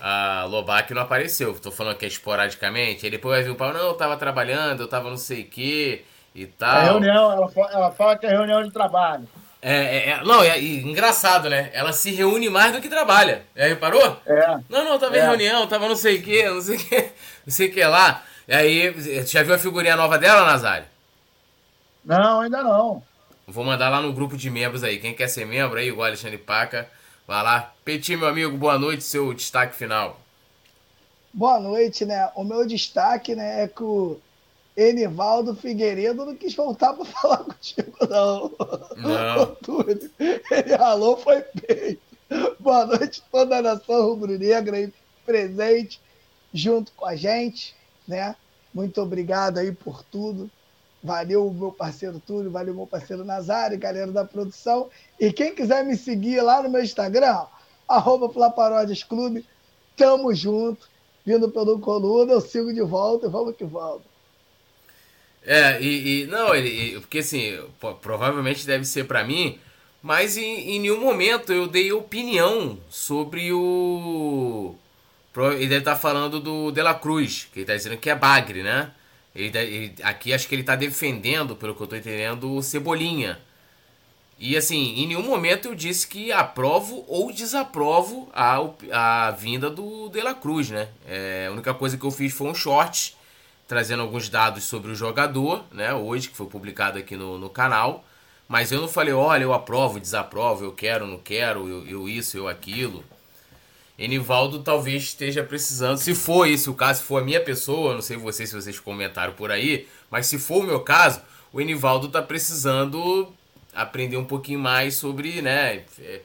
S1: a Lobac não apareceu. Tô falando que é esporadicamente. Aí depois vai vir o pau, não, eu tava trabalhando, eu tava não sei o que e tal. É
S2: reunião, ela, ela fala que é reunião de trabalho.
S1: É, é, é, não, é, é, engraçado, né? Ela se reúne mais do que trabalha. É, reparou?
S2: É.
S1: Não, não, tava em é. reunião, tava não sei o que, não sei o que, não sei o que lá. E aí, já viu a figurinha nova dela, Nazário?
S2: Não, ainda não.
S1: Vou mandar lá no grupo de membros aí. Quem quer ser membro aí, igual Alexandre Paca, Vai lá. Petit, meu amigo, boa noite, seu destaque final.
S3: Boa noite, né? O meu destaque né, é que o Enivaldo Figueiredo não quis voltar para falar contigo, não.
S1: Não.
S3: Ele ralou, foi feio. Boa noite, toda a nação rubro-negra aí presente, junto com a gente, né? Muito obrigado aí por tudo. Valeu, meu parceiro Túlio, valeu, meu parceiro Nazário, galera da produção. E quem quiser me seguir lá no meu Instagram, arroba Clube, tamo junto. Vindo pelo Coluna, eu sigo de volta e vamos que vamos.
S1: É, e, e não, ele, porque assim, provavelmente deve ser para mim, mas em, em nenhum momento eu dei opinião sobre o. Ele deve estar tá falando do De La Cruz, que ele está dizendo que é bagre, né? Ele, ele, aqui acho que ele está defendendo, pelo que eu estou entendendo, o Cebolinha. E assim, em nenhum momento eu disse que aprovo ou desaprovo a, a vinda do De La Cruz, né? É, a única coisa que eu fiz foi um short, trazendo alguns dados sobre o jogador, né? Hoje, que foi publicado aqui no, no canal. Mas eu não falei, olha, eu aprovo, desaprovo, eu quero, não quero, eu, eu isso, eu aquilo. Enivaldo talvez esteja precisando, se for esse o caso, se for a minha pessoa, não sei vocês se vocês comentaram por aí, mas se for o meu caso, o Enivaldo está precisando aprender um pouquinho mais sobre, né, é,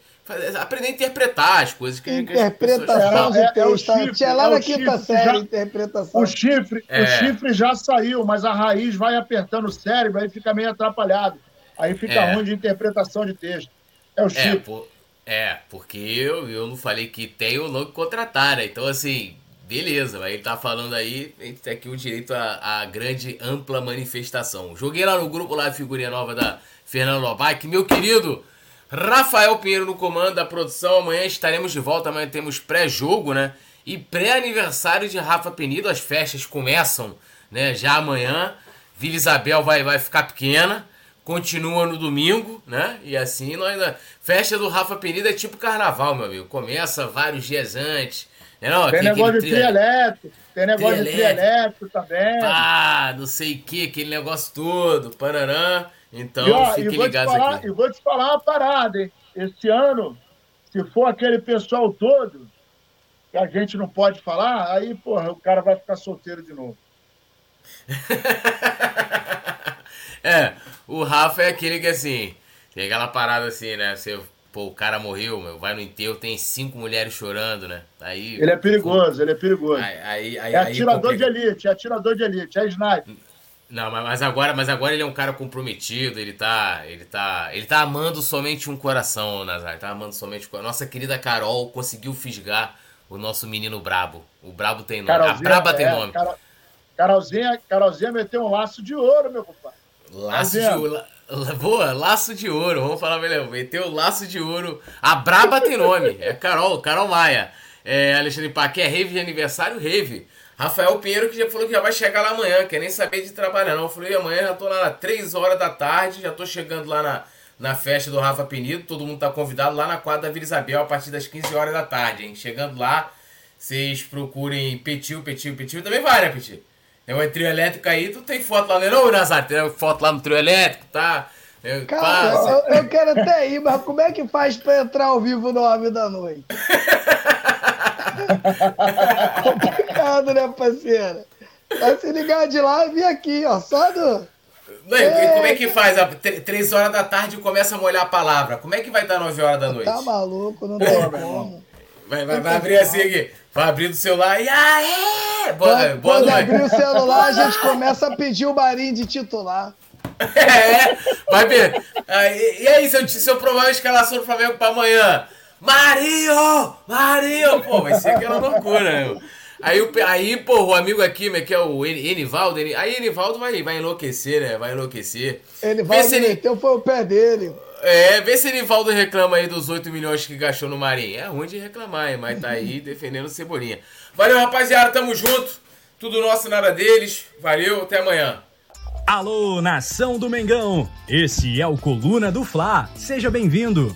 S1: aprender a interpretar as coisas que
S3: interpretação de texto. É, é, Tinha lá na quinta série já, interpretação.
S2: O chifre, é. o chifre já saiu, mas a raiz vai apertando o cérebro, aí fica meio atrapalhado. Aí fica é. ruim de interpretação de texto. É o é, chifre.
S1: Pô, é, porque eu, eu não falei que tem ou não que contratar, né? Então, assim, beleza, mas ele tá falando aí, tem aqui o direito à, à grande, ampla manifestação. Joguei lá no grupo lá a figurinha nova da Fernando Lobac, meu querido Rafael Pinheiro no comando da produção. Amanhã estaremos de volta, amanhã temos pré-jogo, né? E pré-aniversário de Rafa Penido, as festas começam, né? Já amanhã. Vila Isabel vai, vai ficar pequena continua no domingo, né? E assim nós ainda. Festa do Rafa Penido é tipo carnaval, meu amigo. Começa vários dias antes.
S2: Né? Não, tem negócio de trio elétrico, tem negócio de trio elétrico também.
S1: Ah, não sei o que, aquele negócio todo, pararã. Então, e, ó, fiquem ligados
S2: falar,
S1: aqui.
S2: E vou te falar uma parada, hein? Esse ano, se for aquele pessoal todo, que a gente não pode falar, aí, porra, o cara vai ficar solteiro de novo.
S1: é, o Rafa é aquele que assim, tem aquela parada assim, né? Você pô, o cara morreu, meu, vai no enterro, tem cinco mulheres chorando, né? Aí,
S2: ele é perigoso, ele é perigoso.
S1: Aí, aí,
S2: é atirador de elite, é atirador de elite, é sniper.
S1: Não, mas agora, mas agora ele é um cara comprometido, ele tá, ele tá, ele tá amando somente um coração, Nazar, tá amando somente um Nossa querida Carol conseguiu fisgar o nosso menino brabo. O brabo tem nome, Carolzinha, a braba tem é, nome. Carol,
S2: Carolzinha, Carolzinha meteu um laço de ouro, meu compadre.
S1: Laço de ouro. Boa, laço de ouro, vamos falar melhor. Meteu laço de ouro. A braba tem nome, é Carol, Carol Maia. É, Alexandre Paque é rave de aniversário, rave. Rafael Pinheiro que já falou que já vai chegar lá amanhã, quer nem saber de trabalhar não. Eu falei, amanhã já tô lá às 3 horas da tarde, já tô chegando lá na, na festa do Rafa Penido, todo mundo tá convidado lá na quadra da Vila Isabel a partir das 15 horas da tarde, hein. Chegando lá, vocês procurem Petil, Petil, Petil, também vai, né, Petil? Tem um trio elétrico aí, tu tem foto lá, não é Nazar? Tem foto lá no trio elétrico, tá?
S3: Eu, Cara, eu, eu, quero até ir, mas como é que faz pra entrar ao vivo no Homem da Noite? Complicado, né, parceira? Vai se ligar de lá e vir aqui, ó, só do...
S1: Não, é, como é que faz? Três horas da tarde começa a molhar a palavra. Como é que vai estar nove horas da noite?
S3: Tá maluco, não tem como.
S1: Vai, vai, vai abrir assim aqui. Vai abrir do celular e aê!
S3: Boa, quando, boa quando abrir o celular, a gente começa a pedir o barinho de titular.
S1: É, vai ver. E aí, se eu, se eu provar a escalação do Flamengo pra amanhã? Marinho! Marinho! Pô, vai ser aquela loucura, meu. Aí, aí, pô, o amigo aqui, que é o Enivaldo, aí Enivaldo vai, vai enlouquecer, né? Vai enlouquecer.
S3: Enivaldo ele... meteu foi o pé dele.
S1: É, vê se Enivaldo reclama aí dos 8 milhões que gastou no Marinho. É ruim de reclamar, hein? mas tá aí defendendo o Cebolinha. Valeu, rapaziada, tamo junto. Tudo nosso, nada deles. Valeu, até amanhã.
S4: Alô, nação do Mengão! Esse é o Coluna do Fla. Seja bem-vindo